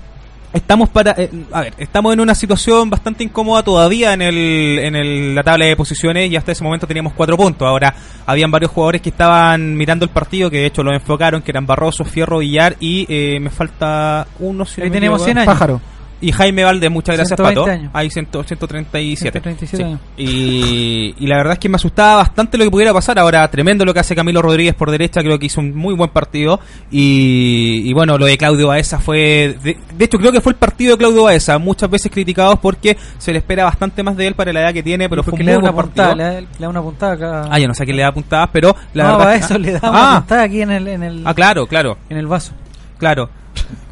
estamos para eh, a ver estamos en una situación bastante incómoda todavía en el en el- la tabla de posiciones y hasta ese momento teníamos cuatro puntos ahora habían varios jugadores que estaban mirando el partido que de hecho lo enfocaron que eran Barroso Fierro Villar y eh, me falta uno si no Ahí tenemos equivoco. 100 años. Pájaro. Y Jaime Valde muchas gracias 120 Pato años. hay 100 137 137 Sí. años. Y, y la verdad es que me asustaba bastante lo que pudiera pasar. Ahora, tremendo lo que hace Camilo Rodríguez por derecha, creo que hizo un muy buen partido. Y, y bueno, lo de Claudio Baeza fue. De, de hecho, creo que fue el partido de Claudio Baeza, muchas veces criticados porque se le espera bastante más de él para la edad que tiene, pero fue un le da una puntada, le da, le da una puntada acá. Ah, yo no sé quién le da puntadas, pero la no, verdad. que- le da ah, una puntada aquí en el, en el, ah, claro, claro. en el vaso. Claro.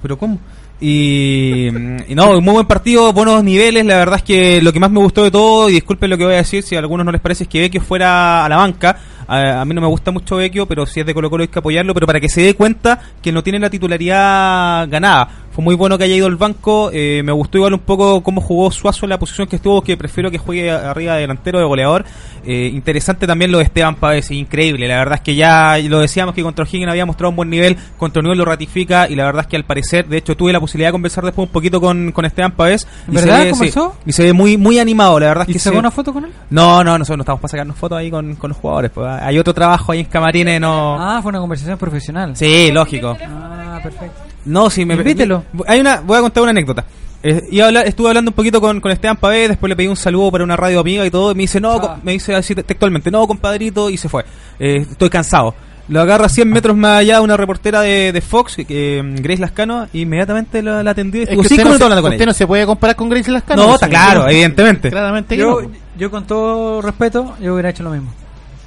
Pero ¿cómo? Y, y no, muy buen partido, buenos niveles. La verdad es que lo que más me gustó de todo, y disculpen lo que voy a decir, si a algunos no les parece, es que Vecchio fuera a la banca. A, a mí no me gusta mucho Vecchio, pero si es de Colo Colo hay que apoyarlo, pero para que se dé cuenta que no tiene la titularidad ganada. Fue muy bueno que haya ido al banco. eh, me gustó igual un poco cómo jugó Suazo en la posición que estuvo, que prefiero que juegue arriba de delantero de goleador. Eh, interesante también lo de Esteban Pávez, increíble. La verdad es que ya lo decíamos que contra O'Higgins había mostrado un buen nivel, contra Unión lo ratifica y la verdad es que al parecer, de hecho tuve la posibilidad de conversar después un poquito con, con Esteban Pávez. y ¿Verdad? se ve- ¿Conversó? sí, y se ve muy muy animado, la verdad es ¿Y que sacó se- una foto con él? No, no, nosotros no estamos para sacarnos fotos ahí con, con los jugadores. pues, hay otro trabajo ahí en Camarines, no... Ah, fue una conversación profesional. Sí, lógico. Ah, perfecto. No, sí, me Invítelo. Hay una, voy a contar una anécdota. Eh, iba a hablar- estuve hablando un poquito con, con Esteban Pavé, después le pedí un saludo para una radio amiga y todo, y me dice, no, Ah. me dice así textualmente, no, compadrito, y se fue. Eh, estoy cansado. Lo agarra 100 metros más allá una reportera de, de Fox, que, mm, Grace Lascano, y inmediatamente la, la atendió y Es que 5 usted, no minutos se, hablando con usted ella. no se puede comparar con Grace Lascano. No, pues, está claro, evidentemente. Claramente Yo, no. yo con todo respeto, yo hubiera hecho lo mismo.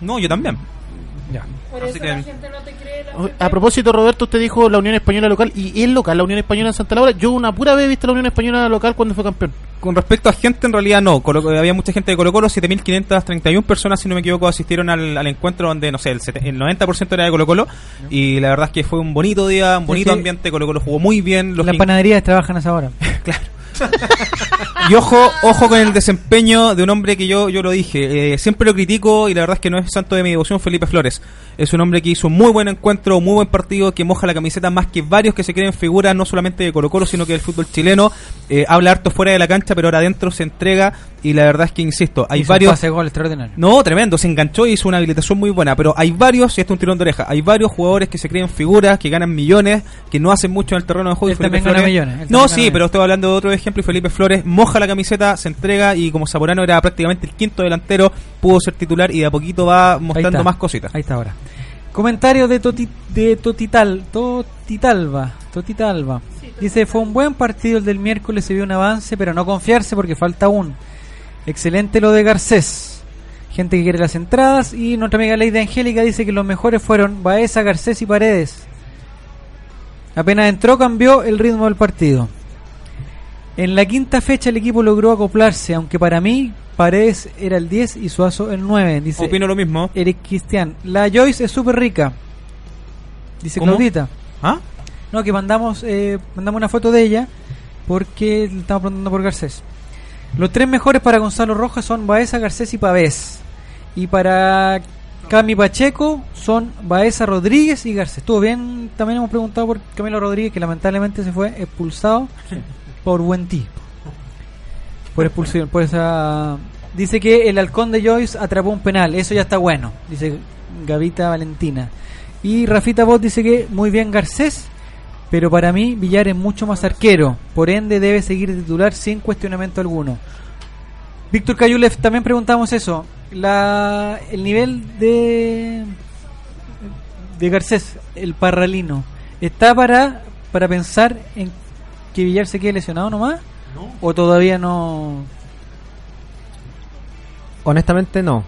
No, yo también. Ya. Por Así eso que- la gente no te A propósito, Roberto, usted dijo la Unión Española local y es local la Unión Española en Santa Laura. Yo una pura vez he visto la Unión Española local cuando fue campeón. Con respecto a gente, en realidad no. Colo- había mucha gente de Colo Colo, 7.531 personas, si no me equivoco, asistieron al, al encuentro donde, no sé, el, el 90% era de Colo Colo. Y la verdad es que fue un bonito día, un bonito que ambiente. Colo Colo jugó muy bien. Los Las panaderías trabajan a esa hora. *laughs* y ojo, ojo con el desempeño de un hombre que yo, yo lo dije, eh, siempre lo critico y la verdad es que no es santo de mi devoción, Felipe Flores. Es un hombre que hizo un muy buen encuentro, muy buen partido, que moja la camiseta más que varios que se creen figuras, no solamente de Colo Colo, sino que del fútbol chileno. Eh, habla harto fuera de la cancha, pero ahora adentro se entrega y la verdad es que, insisto, hay Hizo un varios... gol extraordinario. No, tremendo, se enganchó y hizo una habilitación muy buena, pero hay varios, y esto es un tirón de oreja, hay varios jugadores que se creen figuras, que ganan millones, que no hacen mucho en el terreno de juego. y Él Felipe Flores- millones, No, sí, pero estoy hablando de otro ejemplo y Felipe Flores moja la camiseta, se entrega y como Zamorano era prácticamente el quinto delantero, pudo ser titular y de a poquito va mostrando más cositas. Ahí está ahora. Comentario de, Toti, de Totital, Totitalba. Totitalba. Dice, fue un buen partido el del miércoles, se vio un avance, pero no confiarse porque falta aún. Excelente lo de Garcés. Gente que quiere las entradas. Y nuestra amiga Lady Angélica dice que los mejores fueron Baeza, Garcés y Paredes. Apenas entró cambió el ritmo del partido. En la quinta fecha el equipo logró acoplarse, aunque para mí Paredes era el 10 y Suazo el 9. Dice Opino lo mismo. Eric Cristian. La Joyce es súper rica. Dice ¿Cómo? Claudita. ¿Ah? No, que mandamos eh, mandamos una foto de ella porque le estamos preguntando por Garcés. Los tres mejores para Gonzalo Rojas son Baeza, Garcés y Pavés. Y para Cami Pacheco son Baeza Rodríguez y Garcés. Estuvo bien, también hemos preguntado por Camilo Rodríguez, que lamentablemente se fue expulsado por buen ti. Por expulsión, por esa... Dice que el halcón de Joyce atrapó un penal, eso ya está bueno, dice Gavita Valentina. Y Rafita Bot dice que muy bien Garcés, pero para mí Villar es mucho más arquero, por ende debe seguir titular sin cuestionamiento alguno. Víctor Cayulev, también preguntamos eso. La, el nivel de de Garcés, el parralino, ¿está para, para pensar en que Villar se quede lesionado nomás? ¿O todavía no? Honestamente no.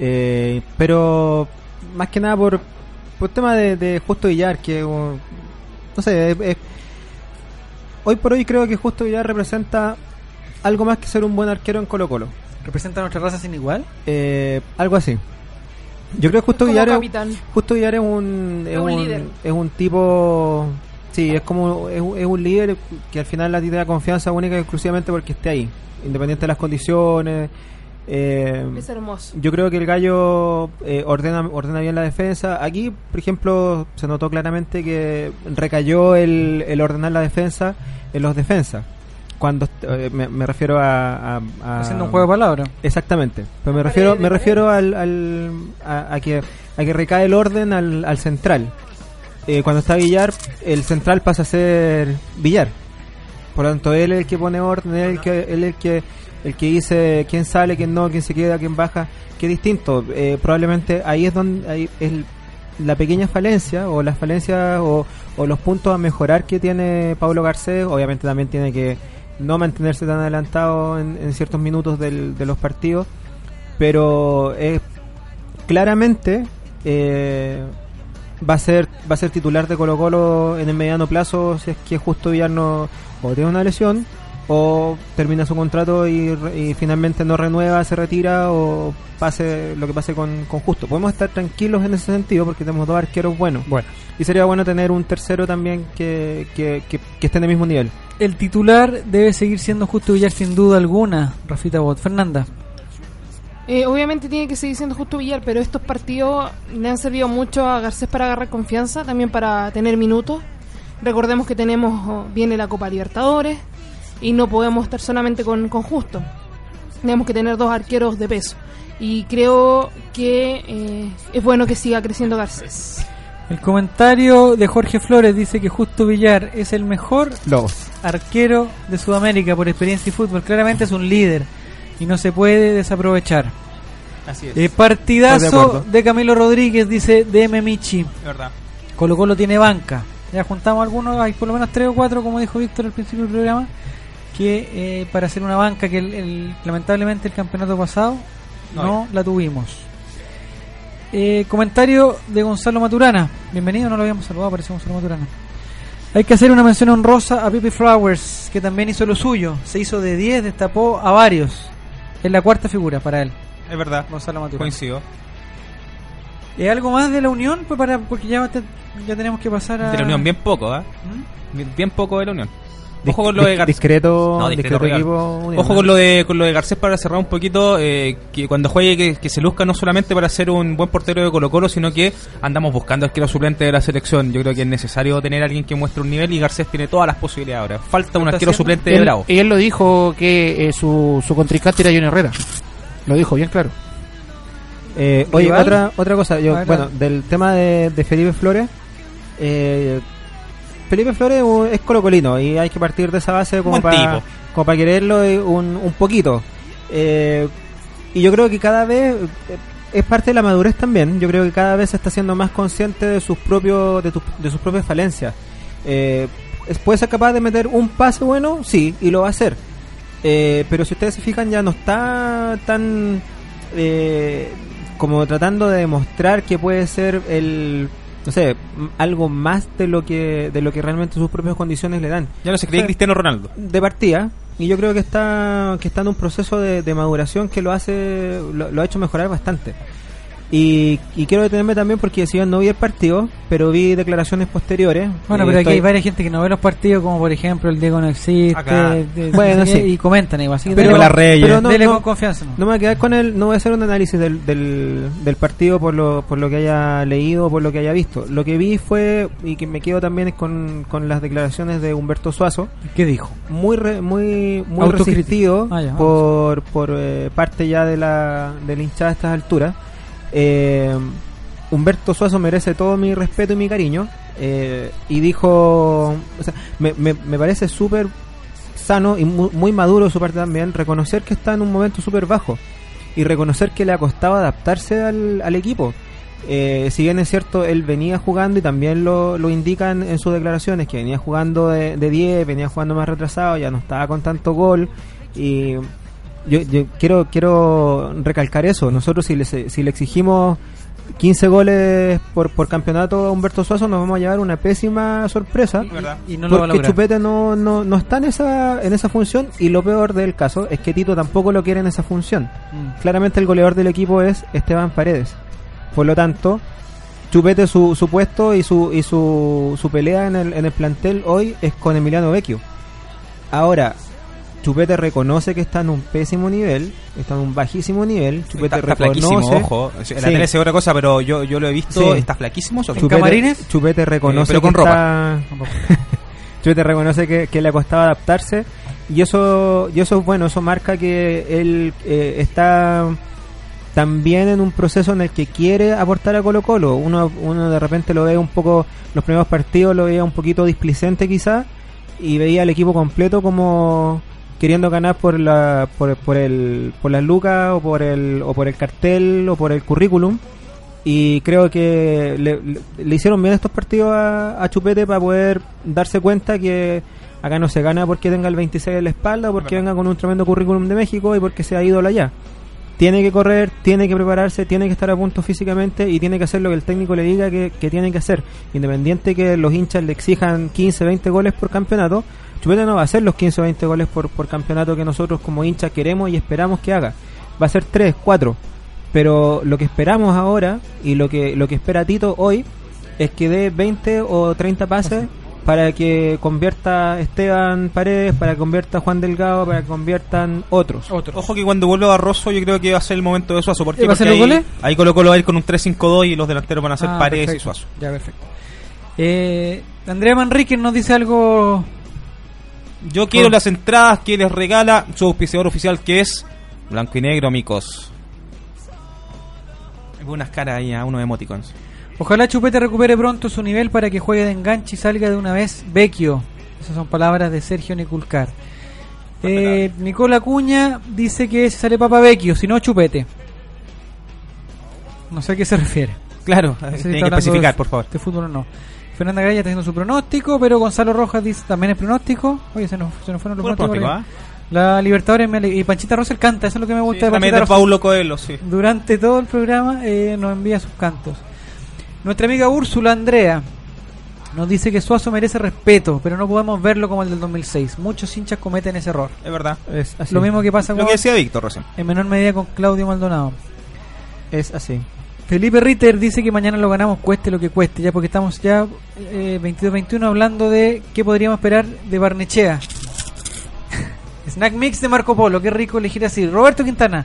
Eh, pero más que nada por, por tema de, de Justo Villar, que uh, no sé, es- es- hoy por hoy creo que Justo Villar representa algo más que ser un buen arquero en Colo Colo. ¿Representa nuestra raza sin igual? Eh, algo así. Yo creo que Justo Villar, es. Justo Villar es un, es Es un un, líder. es un tipo, sí, es como es, un- es un líder que al final la ti te da confianza única y exclusivamente porque esté ahí, independiente de las condiciones. Eh, Es hermoso. yo creo que el gallo eh, ordena, ordena bien la defensa. Aquí, por ejemplo, se notó claramente que recayó el, el ordenar la defensa en los defensas. Cuando eh, me, me refiero a, a- a- Haciendo un juego de palabras. Exactamente. Pero me refiero, me refiero al, al- a, a que a que recae el orden al, al central. Eh, cuando está Villar, el central pasa a ser Villar. Por lo tanto, él es el que pone orden, él es el que, él es el que, el que dice quién sale, quién no, quién se queda, quién baja. Qué distinto. Eh, probablemente ahí es donde ahí es la pequeña falencia o las falencias o, los puntos a mejorar que tiene Pablo Garcés. Obviamente también tiene que no mantenerse tan adelantado en, en ciertos minutos del- de los partidos, pero es claramente eh, va a ser va a ser titular de Colo Colo en el mediano plazo si es que justo Villar no o tiene una lesión o termina su contrato y, re- y finalmente no renueva, se retira o pase lo que pase con, con Justo. Podemos estar tranquilos en ese sentido porque tenemos dos arqueros buenos. Bueno. Y sería bueno tener un tercero también que, que, que, que esté en el mismo nivel. El titular debe seguir siendo Justo Villar sin duda alguna, Rafita Bot. Fernanda. Eh, obviamente tiene que seguir siendo justo Villar, pero estos partidos le han servido mucho a Garcés para agarrar confianza, también para tener minutos. Recordemos que tenemos, oh, viene la Copa Libertadores y no podemos estar solamente con, con Justo. Tenemos que tener dos arqueros de peso. Y creo que eh, es bueno que siga creciendo Garcés. El comentario de Jorge Flores dice que Justo Villar es el mejor Lobos. arquero de Sudamérica por experiencia y fútbol. Claramente es un líder y no se puede desaprovechar. Así es. Eh, de partidazo de, Camilo Rodríguez, dice DM Michi. verdad. Colo Colo tiene banca. Ya juntamos algunos, hay por lo menos tres o cuatro, como dijo Víctor al principio del programa, que eh, para hacer una banca que el- el- lamentablemente el campeonato pasado no, No la tuvimos. Eh, comentario de Gonzalo Maturana. Bienvenido, no lo habíamos saludado, apareció Gonzalo Maturana. Hay que hacer una mención honrosa a Pipi Flowers, que también hizo lo suyo. Se hizo de 10, destapó a varios. Es la cuarta figura para él, Es verdad. Gonzalo Maturana. Coincido. ¿Y algo más de la Unión? Pues para, porque ya, te- ya tenemos que pasar a... De la Unión, bien poco. Bien, bien poco de la Unión. Dis- Ojo con lo de Garcés. discreto, No, discreto, equipo Ojo con lo de con lo de Garcés para cerrar un poquito, eh, que cuando juegue que, que se luzca no solamente para ser un buen portero de Colo Colo, sino que andamos buscando arquero suplente de la selección. Yo creo que es necesario tener a alguien que muestre un nivel y Garcés tiene todas las posibilidades ahora. Falta un arquero suplente de Bravo. Y él lo dijo que eh, su, su contrincante era Johnny Herrera. Lo dijo bien claro. Eh, oye, otra, otra cosa, yo, bueno, del tema de, de Felipe Flores, eh, Felipe Flores es colocolino y hay que partir de esa base como Buen para como para quererlo eh, un, un poquito. Eh, y yo creo que cada vez eh, es parte de la madurez también. Yo creo que cada vez se está siendo más consciente de sus propios de, tus- de sus propias falencias. Eh, puede ser capaz de meter un pase bueno, sí, y lo va a hacer. Eh, pero si ustedes se fijan ya no está tan eh, como tratando de demostrar que puede ser el no sé algo más de lo que de lo que realmente sus propias condiciones le dan Ya no se cree. Cristiano Ronaldo. de partida y yo creo que está que está en un proceso de, de maduración que lo hace lo, lo ha hecho mejorar bastante Y, y quiero detenerme también porque si bien no vi el partido, pero vi declaraciones posteriores. Bueno, Eh, pero aquí hay varias gente que no ve los partidos, como por ejemplo el Diego no existe, Acá. de- Bueno, sí. y comentan igual. Así que Pero- dele- la Reyes. pero no, dele no- con confianza. ¿no? No me voy a quedar con él, no voy a hacer un análisis del, del, del partido por lo, por lo que haya leído o por lo que haya visto. Lo que vi fue, y que me quedo también es con, con las declaraciones de Humberto Suazo, ¿Qué dijo? muy re- muy muy resistido Ah, ya, por, por eh, parte ya de la, de la hinchada a estas alturas. Eh, Humberto Suazo merece todo mi respeto y mi cariño. eh, y dijo, o sea, me, me, me parece súper sano y muy, muy maduro de su parte también reconocer que está en un momento súper bajo y reconocer que le ha costado adaptarse al, al equipo. Eh, si bien es cierto, él venía jugando y también lo, lo indican en sus declaraciones, que venía jugando de, de 10, venía jugando más retrasado, ya no estaba con tanto gol. Y yo, yo quiero quiero recalcar eso. Nosotros, si le, si le exigimos 15 goles por, por campeonato a Humberto Suazo, nos vamos a llevar una pésima sorpresa. Y no lo va a porque lograr. Chupete no, no, no está en esa, en esa función y lo peor del caso es que Tito tampoco lo quiere en esa función. Mm. Claramente el goleador del equipo es Esteban Paredes. Por lo tanto, Chupete su, su puesto y su y su, su pelea en el, en el plantel hoy es con Emiliano Vecchio. Ahora, Chupete reconoce que está en un pésimo nivel, está en un bajísimo nivel. Chupete Está, está reconoce. ojo. La Sí. tele ve otra cosa, pero yo, yo lo he visto, Sí. está flaquísimo. sí. ¿En camarines? Chupete reconoce pero con que está- *laughs* Chupete reconoce que, que le ha costado adaptarse y eso y eso es bueno, eso marca que él eh, está también en un proceso en el que quiere aportar a Colo Colo. Uno, uno de repente lo ve un poco, los primeros partidos lo veía un poquito displicente quizá y veía al equipo completo como queriendo ganar por la por, por el por las lucas o por el o por el cartel o por el currículum y creo que le, le- le hicieron bien estos partidos a, a Chupete para poder darse cuenta que acá no se gana porque tenga el 26 en la espalda o porque venga con un tremendo currículum de México y porque sea ídolo allá. Tiene que correr, tiene que prepararse, tiene que estar a punto físicamente y tiene que hacer lo que el técnico le diga que, que tiene que hacer. Independiente que los hinchas le exijan 15, 20 goles por campeonato, Chupete no va a hacer los 15 o 20 goles por, por campeonato que nosotros como hinchas queremos y esperamos que haga. Va a ser 3, 4. Pero lo que esperamos ahora y lo que, lo que espera Tito hoy es que dé 20 o 30 pases para que convierta Esteban Paredes, para que convierta Juan Delgado, para que conviertan otros. Ojo que cuando vuelva Barroso yo creo que va a ser el momento de Suazo. ¿Por qué? ¿Va a ser Porque los ahí, goles? ahí Colo Colo va a ir con un 3-5-2 y los delanteros van a ser Ah, Paredes y perfecto. Suazo. Ya, perfecto. Eh, Andrea Manrique nos dice algo. Yo quiero las entradas que les regala su auspiciador oficial que es Blanco y Negro, amigos. Hay unas caras ahí a unos emoticons. Ojalá Chupete recupere pronto su nivel para que juegue de enganche y salga de una vez Vecchio. Esas son palabras de Sergio Niculcar. Eh, Nicola Cuña dice que se sale Papa Vecchio, si no Chupete. No sé a qué se refiere. Claro, No sé si tiene que especificar, de- por favor. De fútbol o no. Fernanda Gaya está haciendo su pronóstico, pero Gonzalo Rojas dice también es pronóstico. Oye, se nos, se nos fueron los pronósticos. pronóstico, La Libertadores me y Panchita Rosel canta, eso es lo que me gusta de También Panchita de Rosel. Paulo Coelho, sí. Durante todo el programa eh, nos envía sus cantos. Nuestra amiga Úrsula Andrea nos dice que Suazo merece respeto, pero no podemos verlo como el del 2006. Muchos hinchas cometen ese error. Es verdad. Es así. Lo mismo que pasa Lo con, que decía Víctor recién. en menor medida con Claudio Maldonado. Es así. Felipe Ritter dice que mañana lo ganamos cueste lo que cueste, ya porque estamos ya eh, 22-21 hablando de qué podríamos esperar de Barnechea. *laughs* Snack Mix de Marco Polo, qué rico elegir así. Roberto Quintana,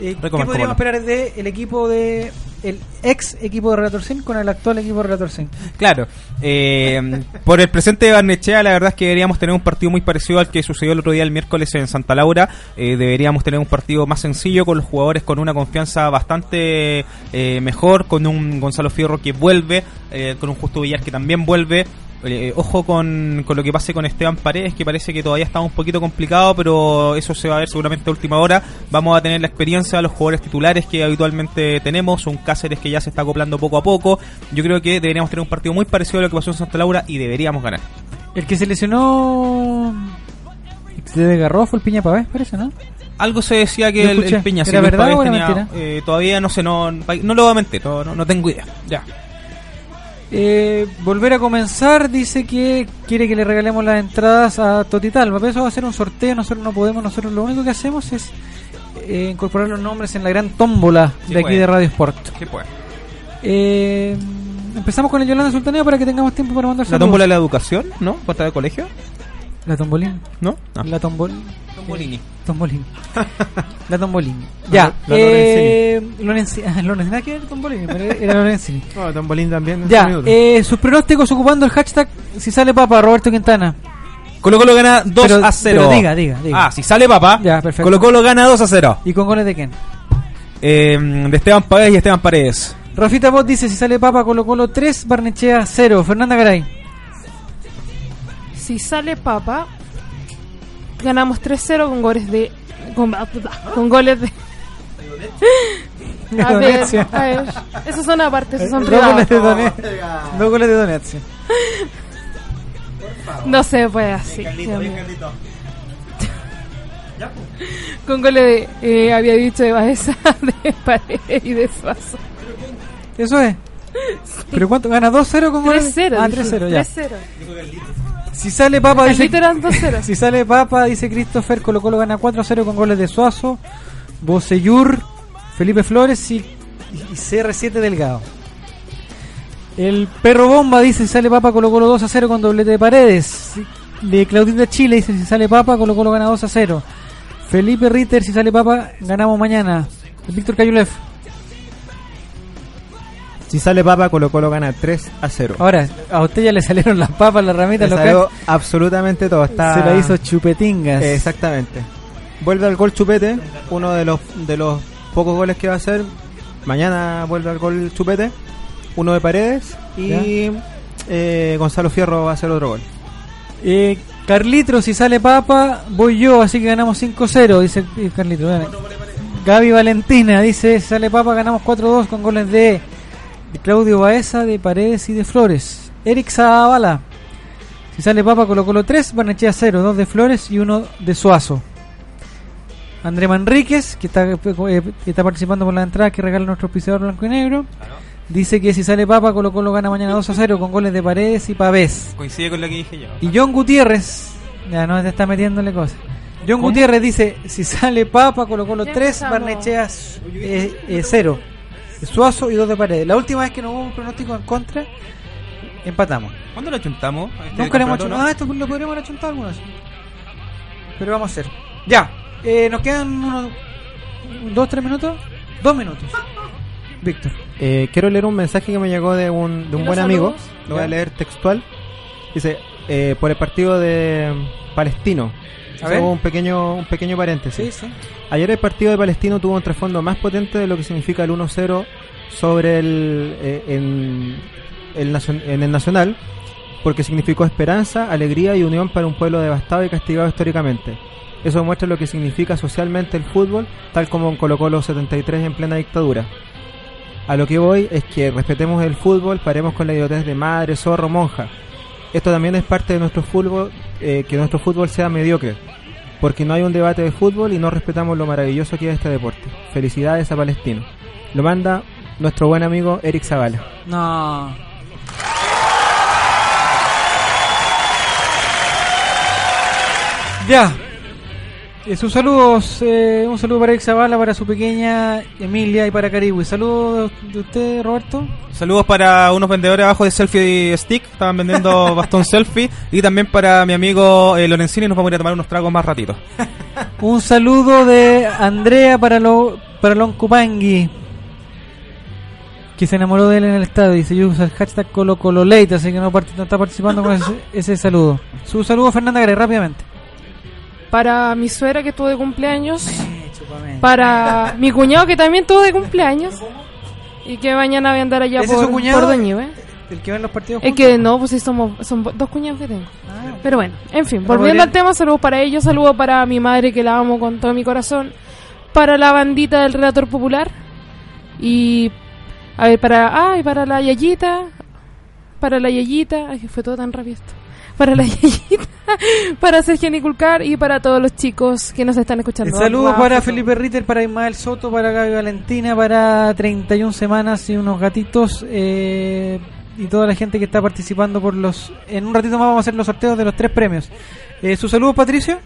eh, ¿qué podríamos esperar de el equipo de el ex equipo de Relator con el actual equipo de Relator? Claro, eh, *laughs* por el presente de Barnechea, la verdad es que deberíamos tener un partido muy parecido al que sucedió el otro día el miércoles en Santa Laura. Eh, deberíamos tener un partido más sencillo con los jugadores con una confianza bastante eh, mejor, con un Gonzalo Fierro que vuelve, eh, con un Justo Villar que también vuelve. Eh, ojo con, con lo que pase con Esteban Paredes, que parece que todavía está un poquito complicado, pero eso se va a ver seguramente a última hora. Vamos a tener la experiencia de los jugadores titulares que habitualmente tenemos, un Cáceres que ya se está acoplando poco a poco. Yo creo que deberíamos tener un partido muy parecido a lo que pasó en Santa Laura y deberíamos ganar. El que se lesionó se desgarró fue el Piña Pavés, parece, ¿no? Algo se decía que el, el Peña ¿Era verdad o era tenía- mentira? eh, todavía no sé, no, no lo voy a mentir, no, no- no tengo idea. Ya. Eh, volver a comenzar dice que quiere que le regalemos las entradas a Totital. Pero eso va a ser un sorteo, nosotros no podemos, nosotros lo único que hacemos es eh, incorporar los nombres en la gran tómbola Sí, de aquí de Radio Sport. Sí, pues. Eh, empezamos con el Yolanda Sultaneo para que tengamos tiempo para mandar ¿La tómbola de la educación? ¿No? ¿Cuenta de colegio? La tombolín. ¿No? No. La tombol... Tombolini. Tombolín. *laughs* la tombolín. Ya. la eh, Lorenzi- ah, Lorenzi. Nada que ver tombolín, pero era Lorenzini. *laughs* Oh, Tombolín también. Ya. Eh, sus pronósticos ocupando el hashtag si sale papa Roberto Quintana. Colo Colo gana 2 Pero- a 0. pero diga, diga, diga. Ah, si sale papá, Ya, perfecto. Colo Colo gana 2 a 0. ¿Y con goles de quién? Eh, de Esteban Paredes y Esteban Paredes. Rafita Bot dice si sale papa Colo Colo 3, Barnechea 0. Fernanda Garay. Si sale Papa, ganamos 3-0 con goles de. Con, con goles de. A ver, a ver. Esos son aparte, esos son Dos goles privados. de Donetsk. Dos goles de Donetsk. No se puede así. Con goles de. Eh, había dicho de Baeza, *laughs* de Paredes y de Suazo. Eso es. ¿Pero cuánto? ¿Gana 2-0 con goles? 3-0. Ah, dije, 3-0, ya. 3-0. Si sale Papa, dice. Carlito eran 2-0. Si sale Papa, dice Christopher, Colo Colo gana 4-0 con goles de Suazo, Bocellur, Felipe Flores y, y CR7 Delgado. El perro bomba dice si sale Papa, Colo Colo 2-0 con doblete de paredes. De Claudita Chile dice si sale Papa, Colo Colo gana 2-0. Felipe Ritter, si sale Papa, ganamos mañana. Víctor Cayulef. Si sale Papa, Colo Colo gana 3 a 0. Ahora, a usted ya le salieron las papas, las ramitas, Le lo salió absolutamente todo. Está... Se la hizo chupetingas. Eh, Exactamente. Vuelve al gol Chupete, uno de los de los pocos goles que va a hacer. Mañana vuelve al gol Chupete, uno de Paredes y eh, Gonzalo Fierro va a hacer otro gol. Eh, Carlitro, si sale Papa, voy yo, así que ganamos 5-0, dice Carlitro. Gaby Valentina dice, si sale Papa, ganamos 4-2 con goles de, de Claudio Baeza, de Paredes y de Flores. Eric Zavala, si sale Papa, Colo Colo 3, Barnechea 0, 2 de Flores y 1 de Suazo. André Manríquez, que está, eh, que está participando por la entrada que regala nuestro auspiciador blanco y negro, dice que si sale Papa, Colo Colo gana mañana 2 0 con goles de Paredes y Pavés. Coincide con lo que dije yo. Y John Gutiérrez, ya no te está metiéndole cosas. John ¿Cómo? Gutiérrez dice, si sale Papa, Colo Colo Ya 3, empezamos. Barnechea 0. Suazo y 2 de paredes. La última vez que nos hubo un pronóstico en contra, empatamos. ¿Cuándo lo chuntamos? Este Nunca le hemos hecho no? Ah, esto lo podríamos haber chuntado alguna vez. Pero vamos a hacer. Ya, eh, nos quedan unos 2, 3 minutos. 2 minutos. Víctor. Eh, quiero leer un mensaje que me llegó de un, de un ¿Y buen amigo. Lo voy a leer textual. Dice, eh, por el partido de Palestino. Un pequeño, un pequeño paréntesis. Sí, sí. Ayer el partido de Palestino tuvo un trasfondo más potente de lo que significa el 1-0 sobre el, eh, en, el en el Nacional, porque significó esperanza, alegría y unión para un pueblo devastado y castigado históricamente. Eso muestra lo que significa socialmente el fútbol, tal como en Colo Colo 73 en plena dictadura. A lo que voy es que respetemos el fútbol, paremos con la idiotez de madre, zorro, monja. Esto también es parte de nuestro fútbol, eh, que nuestro fútbol sea mediocre, porque no hay un debate de fútbol y no respetamos lo maravilloso que es este deporte. Felicidades a Palestino. Lo manda nuestro buen amigo Eric Zavala. No. Ya. Eh, sus saludos, eh, un saludo para Eric Zavala, para su pequeña Emilia y para Caribe. Saludos de usted, Roberto. Saludos para unos vendedores abajo de selfie stick, estaban vendiendo *laughs* bastón selfie. Y también para mi amigo eh, Lorenzini, nos vamos a ir a tomar unos tragos más ratito. *laughs* Un saludo de Andrea para lo para Loncupangui. Que se enamoró de él en el estadio. Dice yo usa el hashtag ColoColoLate, así que no, part- no está participando con ese, ese saludo. Su saludo Fernanda Gray, rápidamente. Para mi suegra que estuvo de cumpleaños. Para mi cuñado que también tuvo de cumpleaños. Y que mañana voy a andar allá ¿Ese es por, por Doñive. El que en los partidos que no, pues sí somos, son dos cuñados que tengo. Ah. Pero bueno, en fin, volviendo al tema, saludos para ellos, saludos para mi madre que la amo con todo mi corazón, para la bandita del Relator Popular y a ver, para, ay, para la Yayita, para la Yayita, ay, que fue todo tan rápido esto. Para la *laughs* Yayita, para Sergio Niculcar y para todos los chicos que nos están escuchando. Saludos para. Felipe Ritter, para Ismael Soto, para Gaby Valentina, para 31 semanas y unos gatitos eh, y toda la gente que está participando por los... En un ratito más vamos a hacer los sorteos de los tres premios. Eh, ¿Su saludo, Patricio?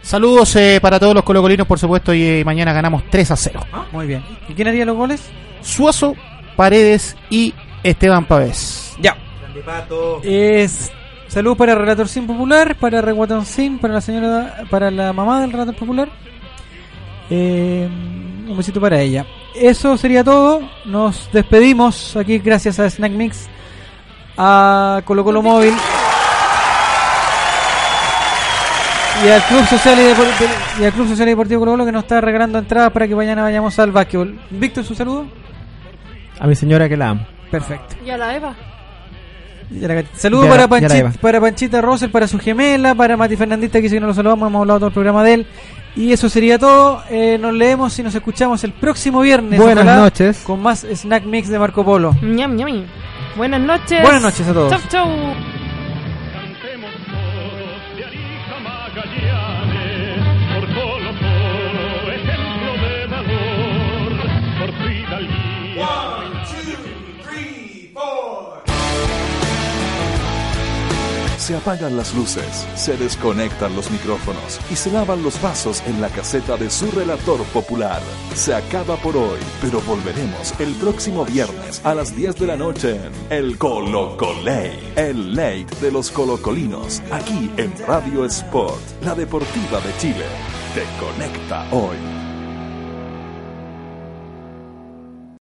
Saludos eh, para todos los colocolinos, por supuesto, y eh, mañana ganamos 3 a 0. Muy bien. ¿Y quién haría los goles? Suazo, Paredes y Esteban Pavés. Ya. Es salud para el relator sin popular, para Reguatón sin, para la señora, para la mamá del relator popular. Eh, un besito para ella. Eso sería todo. Nos despedimos aquí gracias a Snack Mix, a Colo Colo Móvil y al Club Social y, Depor- y al Club Social y Deportivo Colo Colo que nos está regalando entradas para que mañana vayamos al básquetbol. Víctor, su saludo. A mi señora que la amo. Perfecto. Y a la Eva. Saludos para, Panchita, para Panchita Rosel, para su gemela, para Mati Fernandita, que que no lo saludamos, hemos hablado todo el programa de él. Y eso sería todo. Eh, nos leemos y nos escuchamos el próximo viernes. Buenas ojalá, noches. Con más Snack Mix de Marco Polo. Ñam, ñami. Buenas noches. Buenas noches a todos. Chau, chau. Se apagan las luces, se desconectan los micrófonos y se lavan los vasos en la caseta de su relator popular. Se acaba por hoy, pero volveremos el próximo viernes a las 10 de la noche en El Colocolate, el late de los colocolinos, aquí en Radio Sport, la deportiva de Chile. Te conecta hoy.